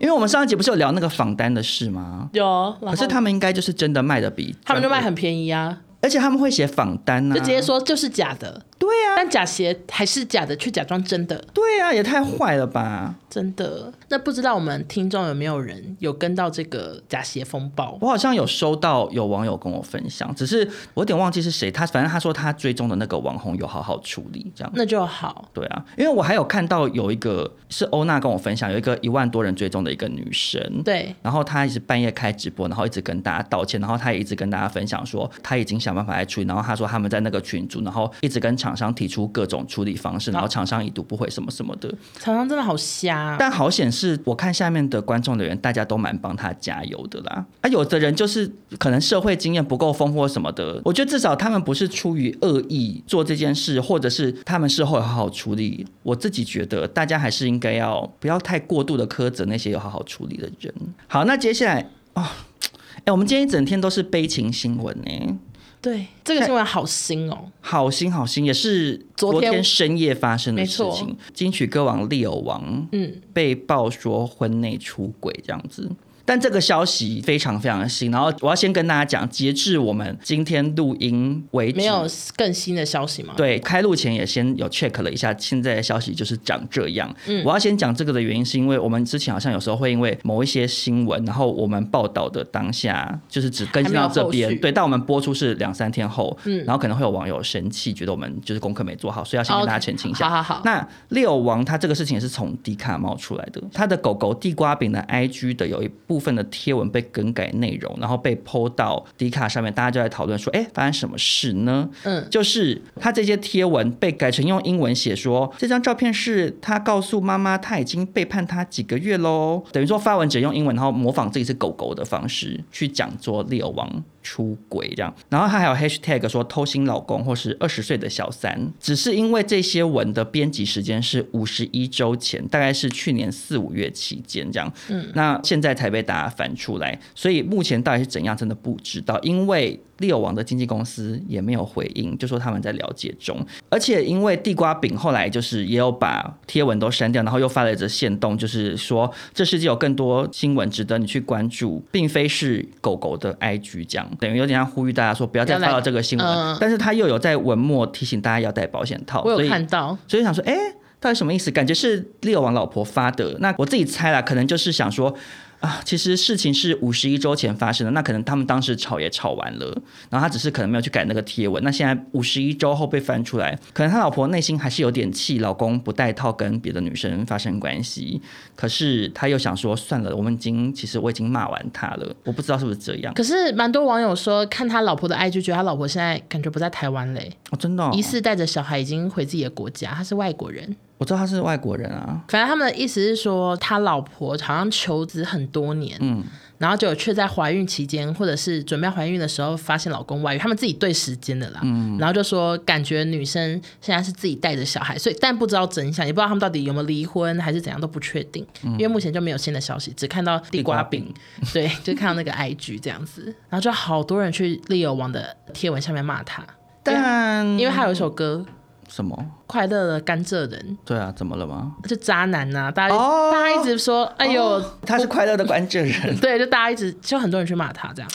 Speaker 2: 因为我们上一集不是有聊那个仿单的事吗？
Speaker 1: 有，
Speaker 2: 可是他们应该就是真的卖的比，
Speaker 1: 他们就卖很便宜啊，
Speaker 2: 而且他们会写仿单啊，
Speaker 1: 就直接说就是假的，
Speaker 2: 对呀、啊，
Speaker 1: 但假鞋还是假的，去假装真的。
Speaker 2: 对呀、啊，也太坏了吧！
Speaker 1: 真的。那不知道我们听众有没有人有跟到这个假鞋风暴？
Speaker 2: 我好像有收到有网友跟我分享，只是我有点忘记是谁。他反正他说他追踪的那个网红有好好处理，这样
Speaker 1: 那就好。
Speaker 2: 对啊，因为我还有看到有一个是欧娜跟我分享，有一个一万多人追踪的一个女生，
Speaker 1: 对，
Speaker 2: 然后她一直半夜开直播，然后一直跟大家道歉，然后她也一直跟大家分享说她已经想办法来处理，然后她说他们在那个群组，然后一直跟厂商提出各种处理方式，然后厂商已读不回什么什么的。
Speaker 1: 厂商真的好瞎啊，
Speaker 2: 但好显示我看下面的观众的人，大家都蛮帮他加油的啦。啊，有的人就是可能社会经验不够丰富什么的，我觉得至少他们不是出于恶意做这件事，或者是他们事后好好处理。我自己觉得大家还是应该要不要太过度的苛责那些有好好处理的人。好，那接下来啊，哎、哦欸，我们今天一整天都是悲情新闻呢。
Speaker 1: 对，这个新闻好新哦，
Speaker 2: 好新好新，也是昨天深夜发生的事情。金曲歌王 Leo 王，嗯，被曝说婚内出轨这样子。但这个消息非常非常的新，然后我要先跟大家讲，截至我们今天录音为止，
Speaker 1: 没有更新的消息吗？
Speaker 2: 对，开录前也先有 check 了一下，现在的消息就是长这样。嗯，我要先讲这个的原因，是因为我们之前好像有时候会因为某一些新闻，然后我们报道的当下就是只更新到这边，对，但我们播出是两三天后，嗯，然后可能会有网友生气，觉得我们就是功课没做好，所以要先跟大家澄清一下。
Speaker 1: Okay, 好好好。
Speaker 2: 那 Leo 王他这个事情也是从迪卡冒出来的，他的狗狗地瓜饼的 IG 的有一部。部分的贴文被更改内容，然后被 PO 到迪卡上面，大家就在讨论说，哎，发生什么事呢？嗯，就是他这些贴文被改成用英文写说，这张照片是他告诉妈妈他已经背叛他几个月喽，等于说发文者用英文，然后模仿自己是狗狗的方式去讲做 Leo 王出轨这样，然后他还有 hashtag 说偷腥老公或是二十岁的小三，只是因为这些文的编辑时间是五十一周前，大概是去年四五月期间这样，嗯，那现在才被大家翻出来，所以目前到底是怎样，真的不知道，因为。Leo 王的经纪公司也没有回应，就说他们在了解中。而且因为地瓜饼后来就是也有把贴文都删掉，然后又发了一则限动，就是说这世界有更多新闻值得你去关注，并非是狗狗的 IG 这样，等于有点像呼吁大家说不要再发到这个新闻。呃、但是他又有在文末提醒大家要戴保险套。
Speaker 1: 我有看到，
Speaker 2: 所以，想说，哎，到底什么意思？感觉是 Leo 王老婆发的。那我自己猜啦，可能就是想说。啊，其实事情是五十一周前发生的，那可能他们当时吵也吵完了，然后他只是可能没有去改那个贴文。那现在五十一周后被翻出来，可能他老婆内心还是有点气，老公不带套跟别的女生发生关系。可是他又想说，算了，我们已经其实我已经骂完他了，我不知道是不是这样。
Speaker 1: 可是蛮多网友说，看他老婆的 IG，觉得他老婆现在感觉不在台湾嘞。
Speaker 2: 哦，真的哦？
Speaker 1: 疑似带着小孩已经回自己的国家，他是外国人。
Speaker 2: 我知道他是外国人啊，
Speaker 1: 反正他们的意思是说，他老婆好像求子很多年，嗯，然后就却在怀孕期间或者是准备怀孕的时候发现老公外遇，他们自己对时间的啦，嗯，然后就说感觉女生现在是自己带着小孩，所以但不知道真相，也不知道他们到底有没有离婚还是怎样都不确定，嗯，因为目前就没有新的消息，只看到地瓜饼，瓜饼。对，就看到那个 IG 这样子，然后就好多人去 Leo 王的贴文下面骂他，但因为他有一首歌。
Speaker 2: 什么
Speaker 1: 快乐的甘蔗人？
Speaker 2: 对啊，怎么了吗？
Speaker 1: 就渣男呐、啊！大家、哦、大家一直说，哎呦，哦、
Speaker 2: 他是 快乐的甘蔗人。
Speaker 1: 对，就大家一直就很多人去骂他这样。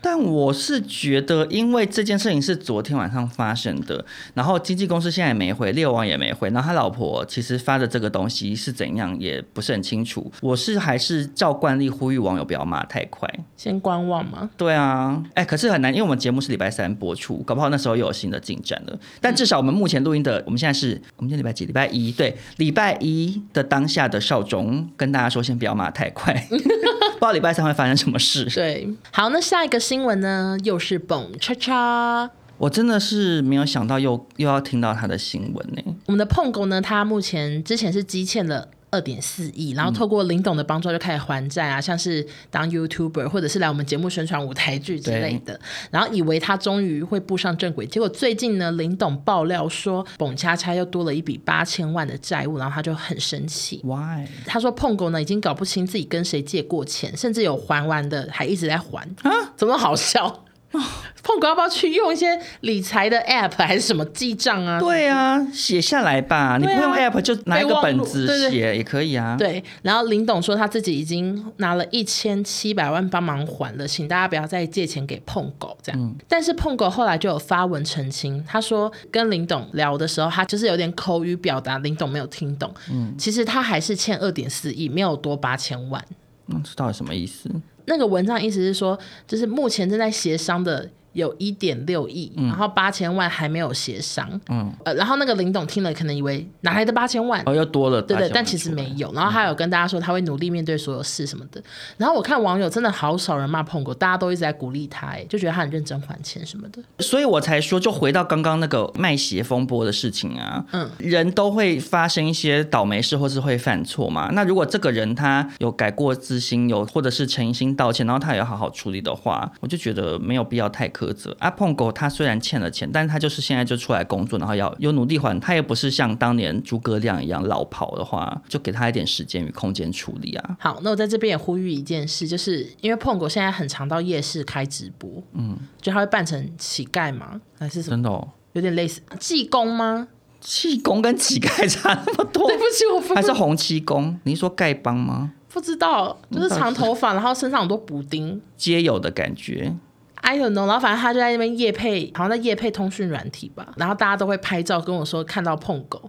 Speaker 2: 但我是觉得，因为这件事情是昨天晚上发生的，然后经纪公司现在也没回，Leo 王也没回，然后他老婆其实发的这个东西是怎样，也不是很清楚。我是还是照惯例呼吁网友不要骂太快，
Speaker 1: 先观望嘛？
Speaker 2: 对啊，哎，可是很难，因为我们节目是礼拜三播出，搞不好那时候又有新的进展了。但至少我们目前录音的，我们现在是我们今天礼拜几？礼拜一，对，礼拜一的当下的少中跟大家说，先不要骂太快。不知道礼拜三会发生什么事。
Speaker 1: 对，好，那下一个新闻呢，又是蹦叉叉。
Speaker 2: 我真的是没有想到又，又又要听到他的新闻呢。
Speaker 1: 我们的碰狗呢，他目前之前是积欠了。二点四亿，然后透过林董的帮助就开始还债啊，嗯、像是当 YouTuber 或者是来我们节目宣传舞台剧之类的，然后以为他终于会步上正轨，结果最近呢，林董爆料说，蹦恰恰又多了一笔八千万的债务，然后他就很生气。
Speaker 2: Why？
Speaker 1: 他说碰狗呢已经搞不清自己跟谁借过钱，甚至有还完的还一直在还啊，怎么好笑？碰狗要不要去用一些理财的 app 还是什么记账啊？
Speaker 2: 对啊，写下来吧。啊、你不用 app 就拿一个本子写也可以啊。
Speaker 1: 对，然后林董说他自己已经拿了一千七百万帮忙还了，请大家不要再借钱给碰狗这样。嗯、但是碰狗后来就有发文澄清，他说跟林董聊的时候，他就是有点口语表达，林董没有听懂。嗯，其实他还是欠二点四亿，没有多八千万。
Speaker 2: 嗯，这到底什么意思？
Speaker 1: 那个文章意思是说，就是目前正在协商的。有一点六亿，然后八千万还没有协商，嗯，呃，然后那个林董听了可能以为哪来的八千万？
Speaker 2: 哦，又多了，
Speaker 1: 对对，但其实没有。然后他有跟大家说他会努力面对所有事什么的。然后我看网友真的好少人骂碰狗，大家都一直在鼓励他，哎，就觉得他很认真还钱什么的。
Speaker 2: 所以我才说，就回到刚刚那个卖鞋风波的事情啊，嗯，人都会发生一些倒霉事，或是会犯错嘛。那如果这个人他有改过自新，有或者是诚心道歉，然后他也要好好处理的话，我就觉得没有必要太苛责啊。碰狗他虽然欠了钱，但是他就是现在就出来工作，然后要有努力还。他也不是像当年诸葛亮一样老跑的话，就给他一点时间与空间处理啊。
Speaker 1: 好，那我在这边也呼吁一件事，就是因为碰狗现在很常到夜市开直播，嗯，就他会扮成乞丐吗？还是什么？
Speaker 2: 真的哦，
Speaker 1: 有点类似济公吗？
Speaker 2: 济公跟乞丐 差那么多？
Speaker 1: 对不起，我
Speaker 2: 还是洪七公？你说丐帮吗？
Speaker 1: 不知道，就是长头发，然后身上很多补丁，
Speaker 2: 皆有的感觉。
Speaker 1: I don't know，然后反正他就在那边夜配，好像在夜配通讯软体吧。然后大家都会拍照跟我说看到碰狗。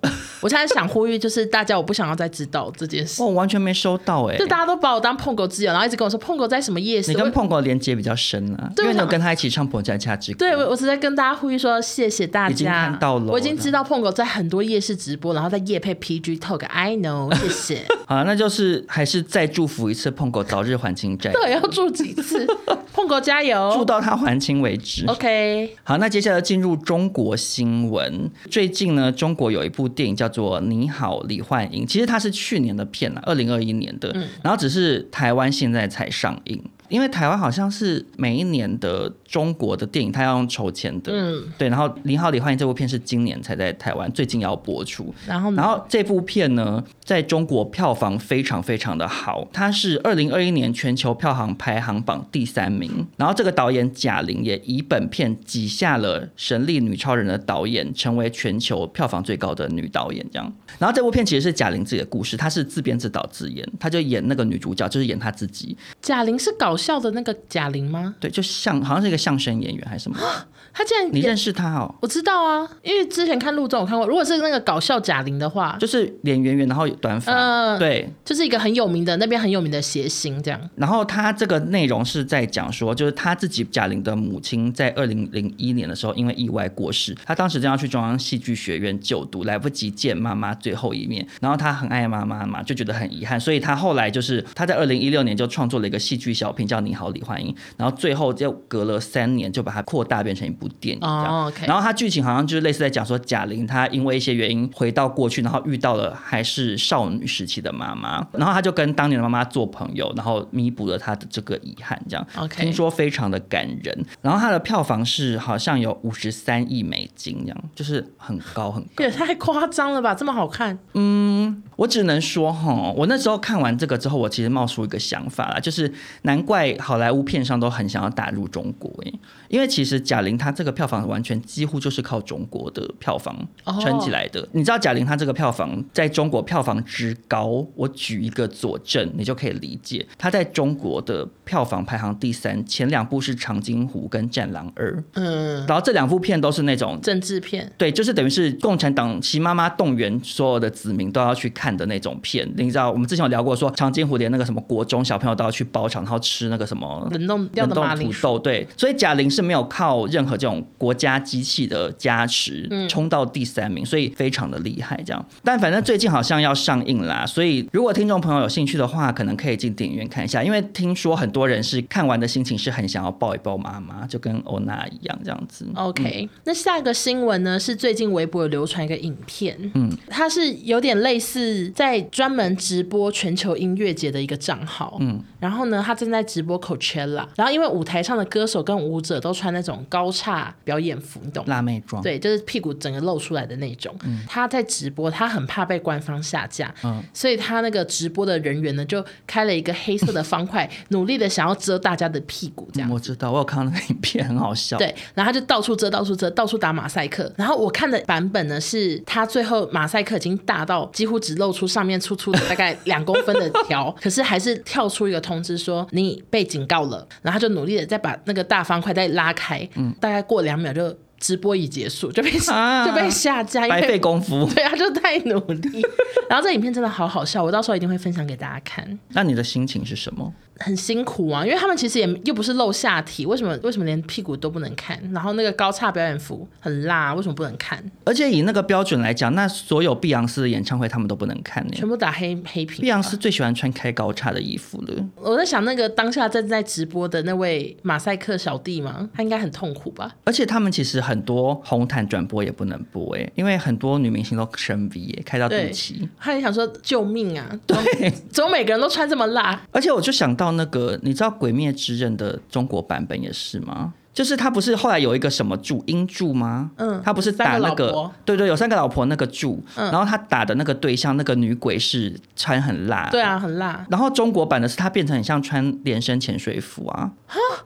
Speaker 1: 我现在想呼吁，就是大家我不想要再知道这件事。
Speaker 2: 我完全没收到哎、欸，
Speaker 1: 就大家都把我当碰狗之友，然后一直跟我说碰狗在什么夜市。
Speaker 2: 你跟碰狗连接比较深啊，对因为你有跟他一起唱《彭佳佳之歌》。
Speaker 1: 对，我我是在跟大家呼吁说谢谢大家。
Speaker 2: 已经看到了，
Speaker 1: 我已经知道碰狗在很多夜市直播，然后在夜配 PG Talk。I know，谢谢。
Speaker 2: 好，那就是还是再祝福一次碰狗早日还清债。
Speaker 1: 对，要祝几次？碰狗加油，
Speaker 2: 祝到他还清为止。
Speaker 1: OK，
Speaker 2: 好，那接下来进入中国新闻。最近呢，中国有一部电影叫做《你好，李焕英》，其实它是去年的片了，二零二一年的，嗯、然后只是台湾现在才上映。因为台湾好像是每一年的中国的电影，它要用筹钱的，嗯，对。然后《你好，李焕英》这部片是今年才在台湾最近要播出。
Speaker 1: 然后，
Speaker 2: 然后这部片呢，在中国票房非常非常的好，它是二零二一年全球票房排行榜第三名。然后这个导演贾玲也以本片挤下了《神力女超人》的导演，成为全球票房最高的女导演。这样。然后这部片其实是贾玲自己的故事，她是自编自导自演，她就演那个女主角，就是演她自己。
Speaker 1: 贾玲是搞笑的那个贾玲吗？
Speaker 2: 对，就像好像是一个相声演员还是什么？
Speaker 1: 他竟然
Speaker 2: 你认识他哦？
Speaker 1: 我知道啊，因为之前看陆总我看过。如果是那个搞笑贾玲的话，
Speaker 2: 就是脸圆圆，然后有短发，呃、对，
Speaker 1: 就是一个很有名的那边很有名的谐星这样。
Speaker 2: 然后他这个内容是在讲说，就是他自己贾玲的母亲在二零零一年的时候因为意外过世，他当时正要去中央戏剧学院就读，来不及见妈妈最后一面。然后他很爱妈妈嘛，就觉得很遗憾，所以他后来就是他在二零一六年就创作了一个戏剧小品叫《你好，李焕英》，然后最后就隔了三年就把它扩大变成一部电影这样。
Speaker 1: Oh, okay.
Speaker 2: 然后它剧情好像就是类似在讲说贾玲她因为一些原因回到过去，然后遇到了还是少女时期的妈妈，然后她就跟当年的妈妈做朋友，然后弥补了她的这个遗憾这样。
Speaker 1: Okay.
Speaker 2: 听说非常的感人。然后它的票房是好像有五十三亿美金这样，就是很高很高。
Speaker 1: 也太夸张了吧，这么好看？
Speaker 2: 嗯，我只能说哈，我那时候看完这个之后，我其实冒出一个想法啦，就是难怪好莱坞片商都很想要打入中国诶，因为其实贾玲她这个票房完全几乎就是靠中国的票房撑起来的。Oh. 你知道贾玲她这个票房在中国票房之高，我举一个佐证，你就可以理解。她在中国的票房排行第三，前两部是《长津湖》跟《战狼二》。嗯，然后这两部片都是那种
Speaker 1: 政治片，
Speaker 2: 对，就是等于是共产党习妈妈动员所有的子民都要去看的那种片。你知道，我们之前有聊过说，说长津湖连那个什么国中小朋友都要去包场，然后吃那个什么
Speaker 1: 冷冻掉的马铃薯。
Speaker 2: 对，所以贾玲是没有靠任何这种国家机器的加持，冲到第三名，所以非常的厉害。这样，但反正最近好像要上映啦，所以如果听众朋友有兴趣的话，可能可以进电影院看一下。因为听说很多人是看完的心情是很想要抱一抱妈妈，就跟欧娜一样这样子。
Speaker 1: OK，嗯，那下一个新闻呢是最近微博有流传一个影片，嗯，它是有点类似在专门直播全球音乐节的一个账号，嗯，然后呢，他正在直播 Coachella，然后因为舞台上的歌手跟舞者都穿那种高叉表演服，你懂？
Speaker 2: 辣妹装。
Speaker 1: 对，就是屁股整个露出来的那种。嗯、他在直播，他很怕被官方下架，嗯，所以他那个直播的人员呢，就开了一个黑色的方块，努力的想要遮大家的屁股，这样、嗯。
Speaker 2: 我知道，我有看到那个影片，很好笑。
Speaker 1: 对，然后他就到处遮，到处遮，到处打马赛克。然后我看的版本呢，是他最后马赛克已经大到几乎只露出上面粗粗的大概两公分的条，可是还是跳出一个通知说你被警告了。然后他就努力的再把那个大方块再拉开，嗯，大概过两秒就。直播已结束，就被、啊、就被下架，
Speaker 2: 白费功夫。
Speaker 1: 对啊，就太努力。然后这影片真的好好笑，我到时候一定会分享给大家看。
Speaker 2: 那你的心情是什么？
Speaker 1: 很辛苦啊，因为他们其实也又不是露下体，为什么为什么连屁股都不能看？然后那个高叉表演服很辣，为什么不能看？
Speaker 2: 而且以那个标准来讲，那所有碧昂斯的演唱会他们都不能看呢，
Speaker 1: 全部打黑黑屏。
Speaker 2: 碧昂斯最喜欢穿开高叉的衣服了。
Speaker 1: 我在想，那个当下正在直播的那位马赛克小弟嘛，他应该很痛苦吧？
Speaker 2: 而且他们其实很多红毯转播也不能播哎，因为很多女明星都生 V 开到肚脐。
Speaker 1: 他也想说救命啊！对，怎么每个人都穿这么辣？
Speaker 2: 而且我就想到那个，你知道。《鬼灭之刃》的中国版本也是吗？就是他不是后来有一个什么柱音柱吗？嗯，他不是打那个对对，有三个老婆那个柱，嗯，然后他打的那个对象那个女鬼是穿很辣，
Speaker 1: 对啊，很辣。
Speaker 2: 然后中国版的是他变成很像穿连身潜水服啊，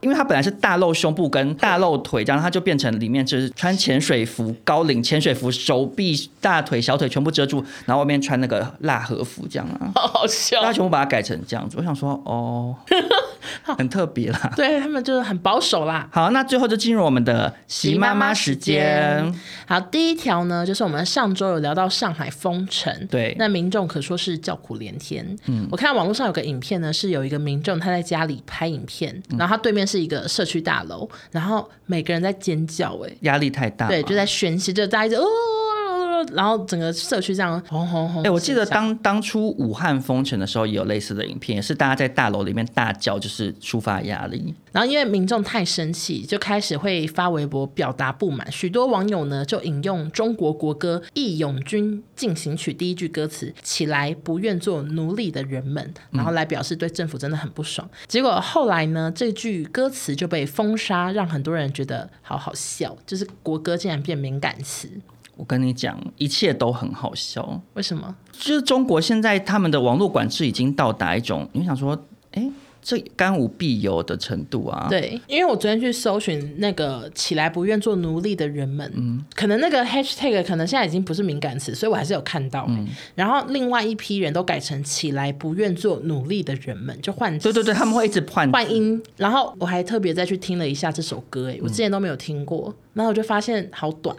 Speaker 2: 因为他本来是大露胸部跟大露腿，这样他就变成里面就是穿潜水服，高领潜水服，手臂、大腿、小腿全部遮住，然后外面穿那个辣和服这样啊，
Speaker 1: 好好笑。
Speaker 2: 他全部把它改成这样子，我想说哦，很特别啦，
Speaker 1: 对他们就是很保守啦。
Speaker 2: 好，那。最后就进入我们的习妈妈时间。
Speaker 1: 好，第一条呢，就是我们上周有聊到上海封城，
Speaker 2: 对，
Speaker 1: 那民众可说是叫苦连天。嗯，我看到网络上有个影片呢，是有一个民众他在家里拍影片，然后他对面是一个社区大楼，然后每个人在尖叫，哎，
Speaker 2: 压力太大，
Speaker 1: 对，就在宣泄，就大家就哦。然后整个社区这样红红红！哎，
Speaker 2: 我记得当当初武汉封城的时候，也有类似的影片，也是大家在大楼里面大叫，就是抒发压力。
Speaker 1: 然后因为民众太生气，就开始会发微博表达不满。许多网友呢就引用中国国歌《义勇军进行曲》第一句歌词“起来，不愿做奴隶的人们”，然后来表示对政府真的很不爽。嗯、结果后来呢，这句歌词就被封杀，让很多人觉得好好笑，就是国歌竟然变敏感词。
Speaker 2: 我跟你讲，一切都很好笑。
Speaker 1: 为什么？
Speaker 2: 就是中国现在他们的网络管制已经到达一种，你想说，哎，这干无必有的程度啊？
Speaker 1: 对，因为我昨天去搜寻那个起来不愿做奴隶的人们，嗯，可能那个 hashtag 可能现在已经不是敏感词，所以我还是有看到。嗯，然后另外一批人都改成起来不愿做奴隶的人们，就换
Speaker 2: 对对对，他们会一直换
Speaker 1: 换音。然后我还特别再去听了一下这首歌，哎，我之前都没有听过，嗯，然后我就发现好短。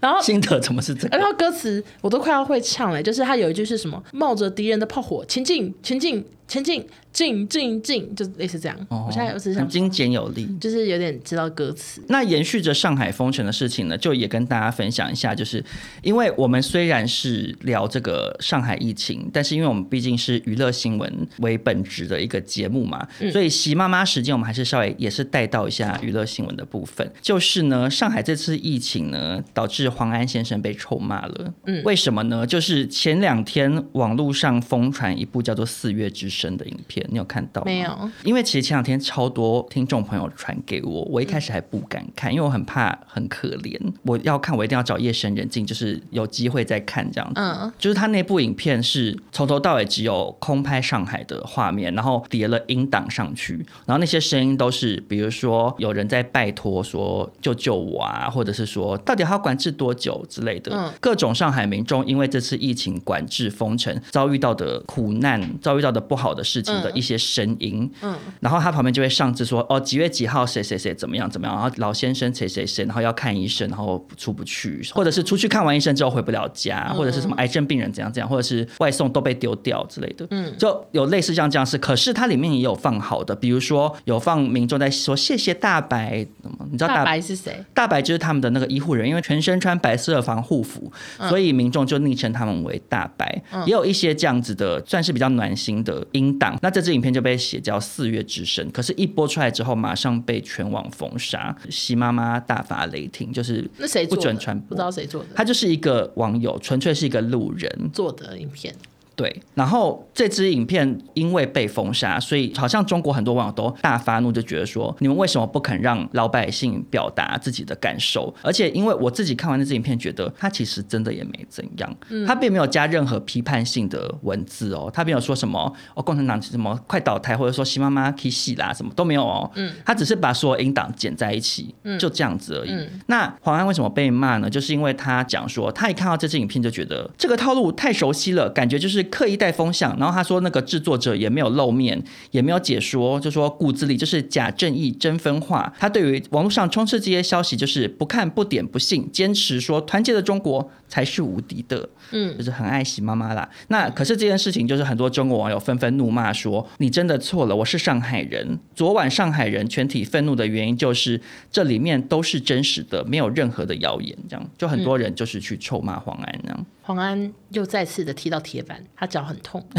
Speaker 1: 然后
Speaker 2: 心得怎么是这个？
Speaker 1: 然后歌词我都快要会唱了，就是他有一句是什么？冒着敌人的炮火前进，前进，前进。进进进，就类似这样。哦、我现在有是想
Speaker 2: 精简有力，
Speaker 1: 就是有点知道歌词。
Speaker 2: 那延续着上海封城的事情呢，就也跟大家分享一下，就是因为我们虽然是聊这个上海疫情，但是因为我们毕竟是娱乐新闻为本职的一个节目嘛，嗯、所以习妈妈时间我们还是稍微也是带到一下娱乐新闻的部分。就是呢，上海这次疫情呢，导致黄安先生被臭骂了。嗯，为什么呢？就是前两天网络上疯传一部叫做《四月之声》的影片。你有看到吗？
Speaker 1: 没有，
Speaker 2: 因为其实前两天超多听众朋友传给我，我一开始还不敢看，嗯、因为我很怕很可怜。我要看，我一定要找夜深人静，就是有机会再看这样子。嗯，就是他那部影片是从头到尾只有空拍上海的画面，然后叠了音档上去，然后那些声音都是，比如说有人在拜托说救救我啊，或者是说到底还要管制多久之类的。嗯，各种上海民众因为这次疫情管制封城遭遇到的苦难，遭遇到的不好的事情的。一些声音，嗯，然后他旁边就会上字说，哦，几月几号谁谁谁怎么样怎么样，然后老先生谁谁谁，然后要看医生，然后出不去，或者是出去看完医生之后回不了家，或者是什么癌症病人怎样怎样，或者是外送都被丢掉之类的，嗯，就有类似像这样事。可是它里面也有放好的，比如说有放民众在说谢谢大白，你知道大，
Speaker 1: 大白是谁？
Speaker 2: 大白就是他们的那个医护人员，因为全身穿白色的防护服，所以民众就昵称他们为大白。也有一些这样子的，算是比较暖心的音档。那这这影片就被写叫《四月之声》，可是，一播出来之后，马上被全网封杀。习妈妈大发雷霆，就是那谁不准传播，
Speaker 1: 不知道谁做的，
Speaker 2: 他就是一个网友，纯粹是一个路人
Speaker 1: 做的影片。
Speaker 2: 对，然后这支影片因为被封杀，所以好像中国很多网友都大发怒，就觉得说你们为什么不肯让老百姓表达自己的感受？而且因为我自己看完那支影片，觉得他其实真的也没怎样，他并没有加任何批判性的文字哦，他没有说什么哦共产党什么快倒台，或者说习妈妈起死啦什么都没有哦，嗯，他只是把所有音档剪在一起，就这样子而已。那黄安为什么被骂呢？就是因为他讲说他一看到这支影片就觉得这个套路太熟悉了，感觉就是。刻意带风向，然后他说那个制作者也没有露面，也没有解说，就说骨子里就是假正义真分化。他对于网络上充斥这些消息，就是不看不点不信，坚持说团结的中国才是无敌的，嗯，就是很爱惜妈妈啦。那可是这件事情，就是很多中国网友纷纷怒骂说：“你真的错了，我是上海人。”昨晚上海人全体愤怒的原因，就是这里面都是真实的，没有任何的谣言。这样，就很多人就是去臭骂黄安这样。
Speaker 1: 黄安又再次的踢到铁板，他脚很痛。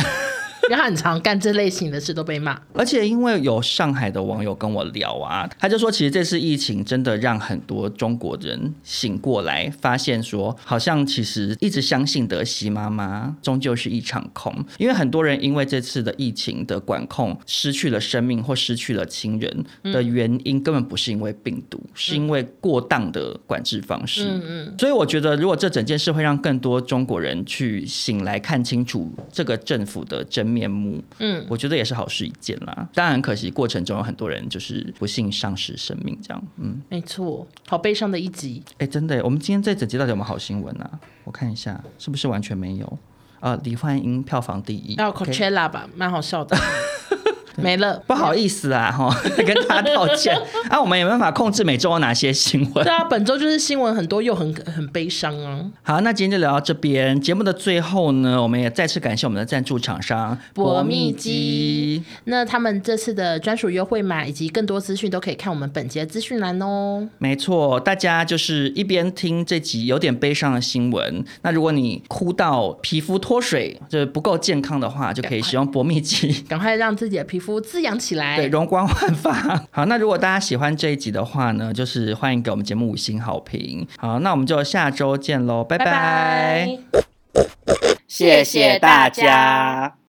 Speaker 1: 因为他很常干这类型的事都被骂，
Speaker 2: 而且因为有上海的网友跟我聊啊，他就说其实这次疫情真的让很多中国人醒过来，发现说好像其实一直相信的西妈妈终究是一场空，因为很多人因为这次的疫情的管控失去了生命或失去了亲人的原因，根本不是因为病毒，是因为过当的管制方式。嗯嗯，所以我觉得如果这整件事会让更多中国人去醒来看清楚这个政府的真面目，嗯，我觉得也是好事一件啦。当然可惜，过程中有很多人就是不幸丧失生命，这样，嗯，
Speaker 1: 没错，好悲伤的一集。
Speaker 2: 哎，真的，我们今天这整集到底有没有好新闻啊？我看一下，是不是完全没有？啊，李焕英票房第一，
Speaker 1: 要 Coachella 吧，蛮好笑的。没了，
Speaker 2: 不好意思啊，哈，跟大家道歉 啊。我们有没有办法控制每周有哪些新闻？
Speaker 1: 对啊，本周就是新闻很多又很很悲伤啊。
Speaker 2: 好，那今天就聊到这边。节目的最后呢，我们也再次感谢我们的赞助厂商
Speaker 1: 博蜜机。那他们这次的专属优惠码以及更多资讯都可以看我们本节资讯栏哦。
Speaker 2: 没错，大家就是一边听这集有点悲伤的新闻，那如果你哭到皮肤脱水，就是不够健康的话，就可以使用博蜜机，
Speaker 1: 赶快让自己的皮肤。滋养起来，
Speaker 2: 对，容光焕发。好，那如果大家喜欢这一集的话呢，就是欢迎给我们节目五星好评。好，那我们就下周见喽，拜拜，拜拜，谢谢大家。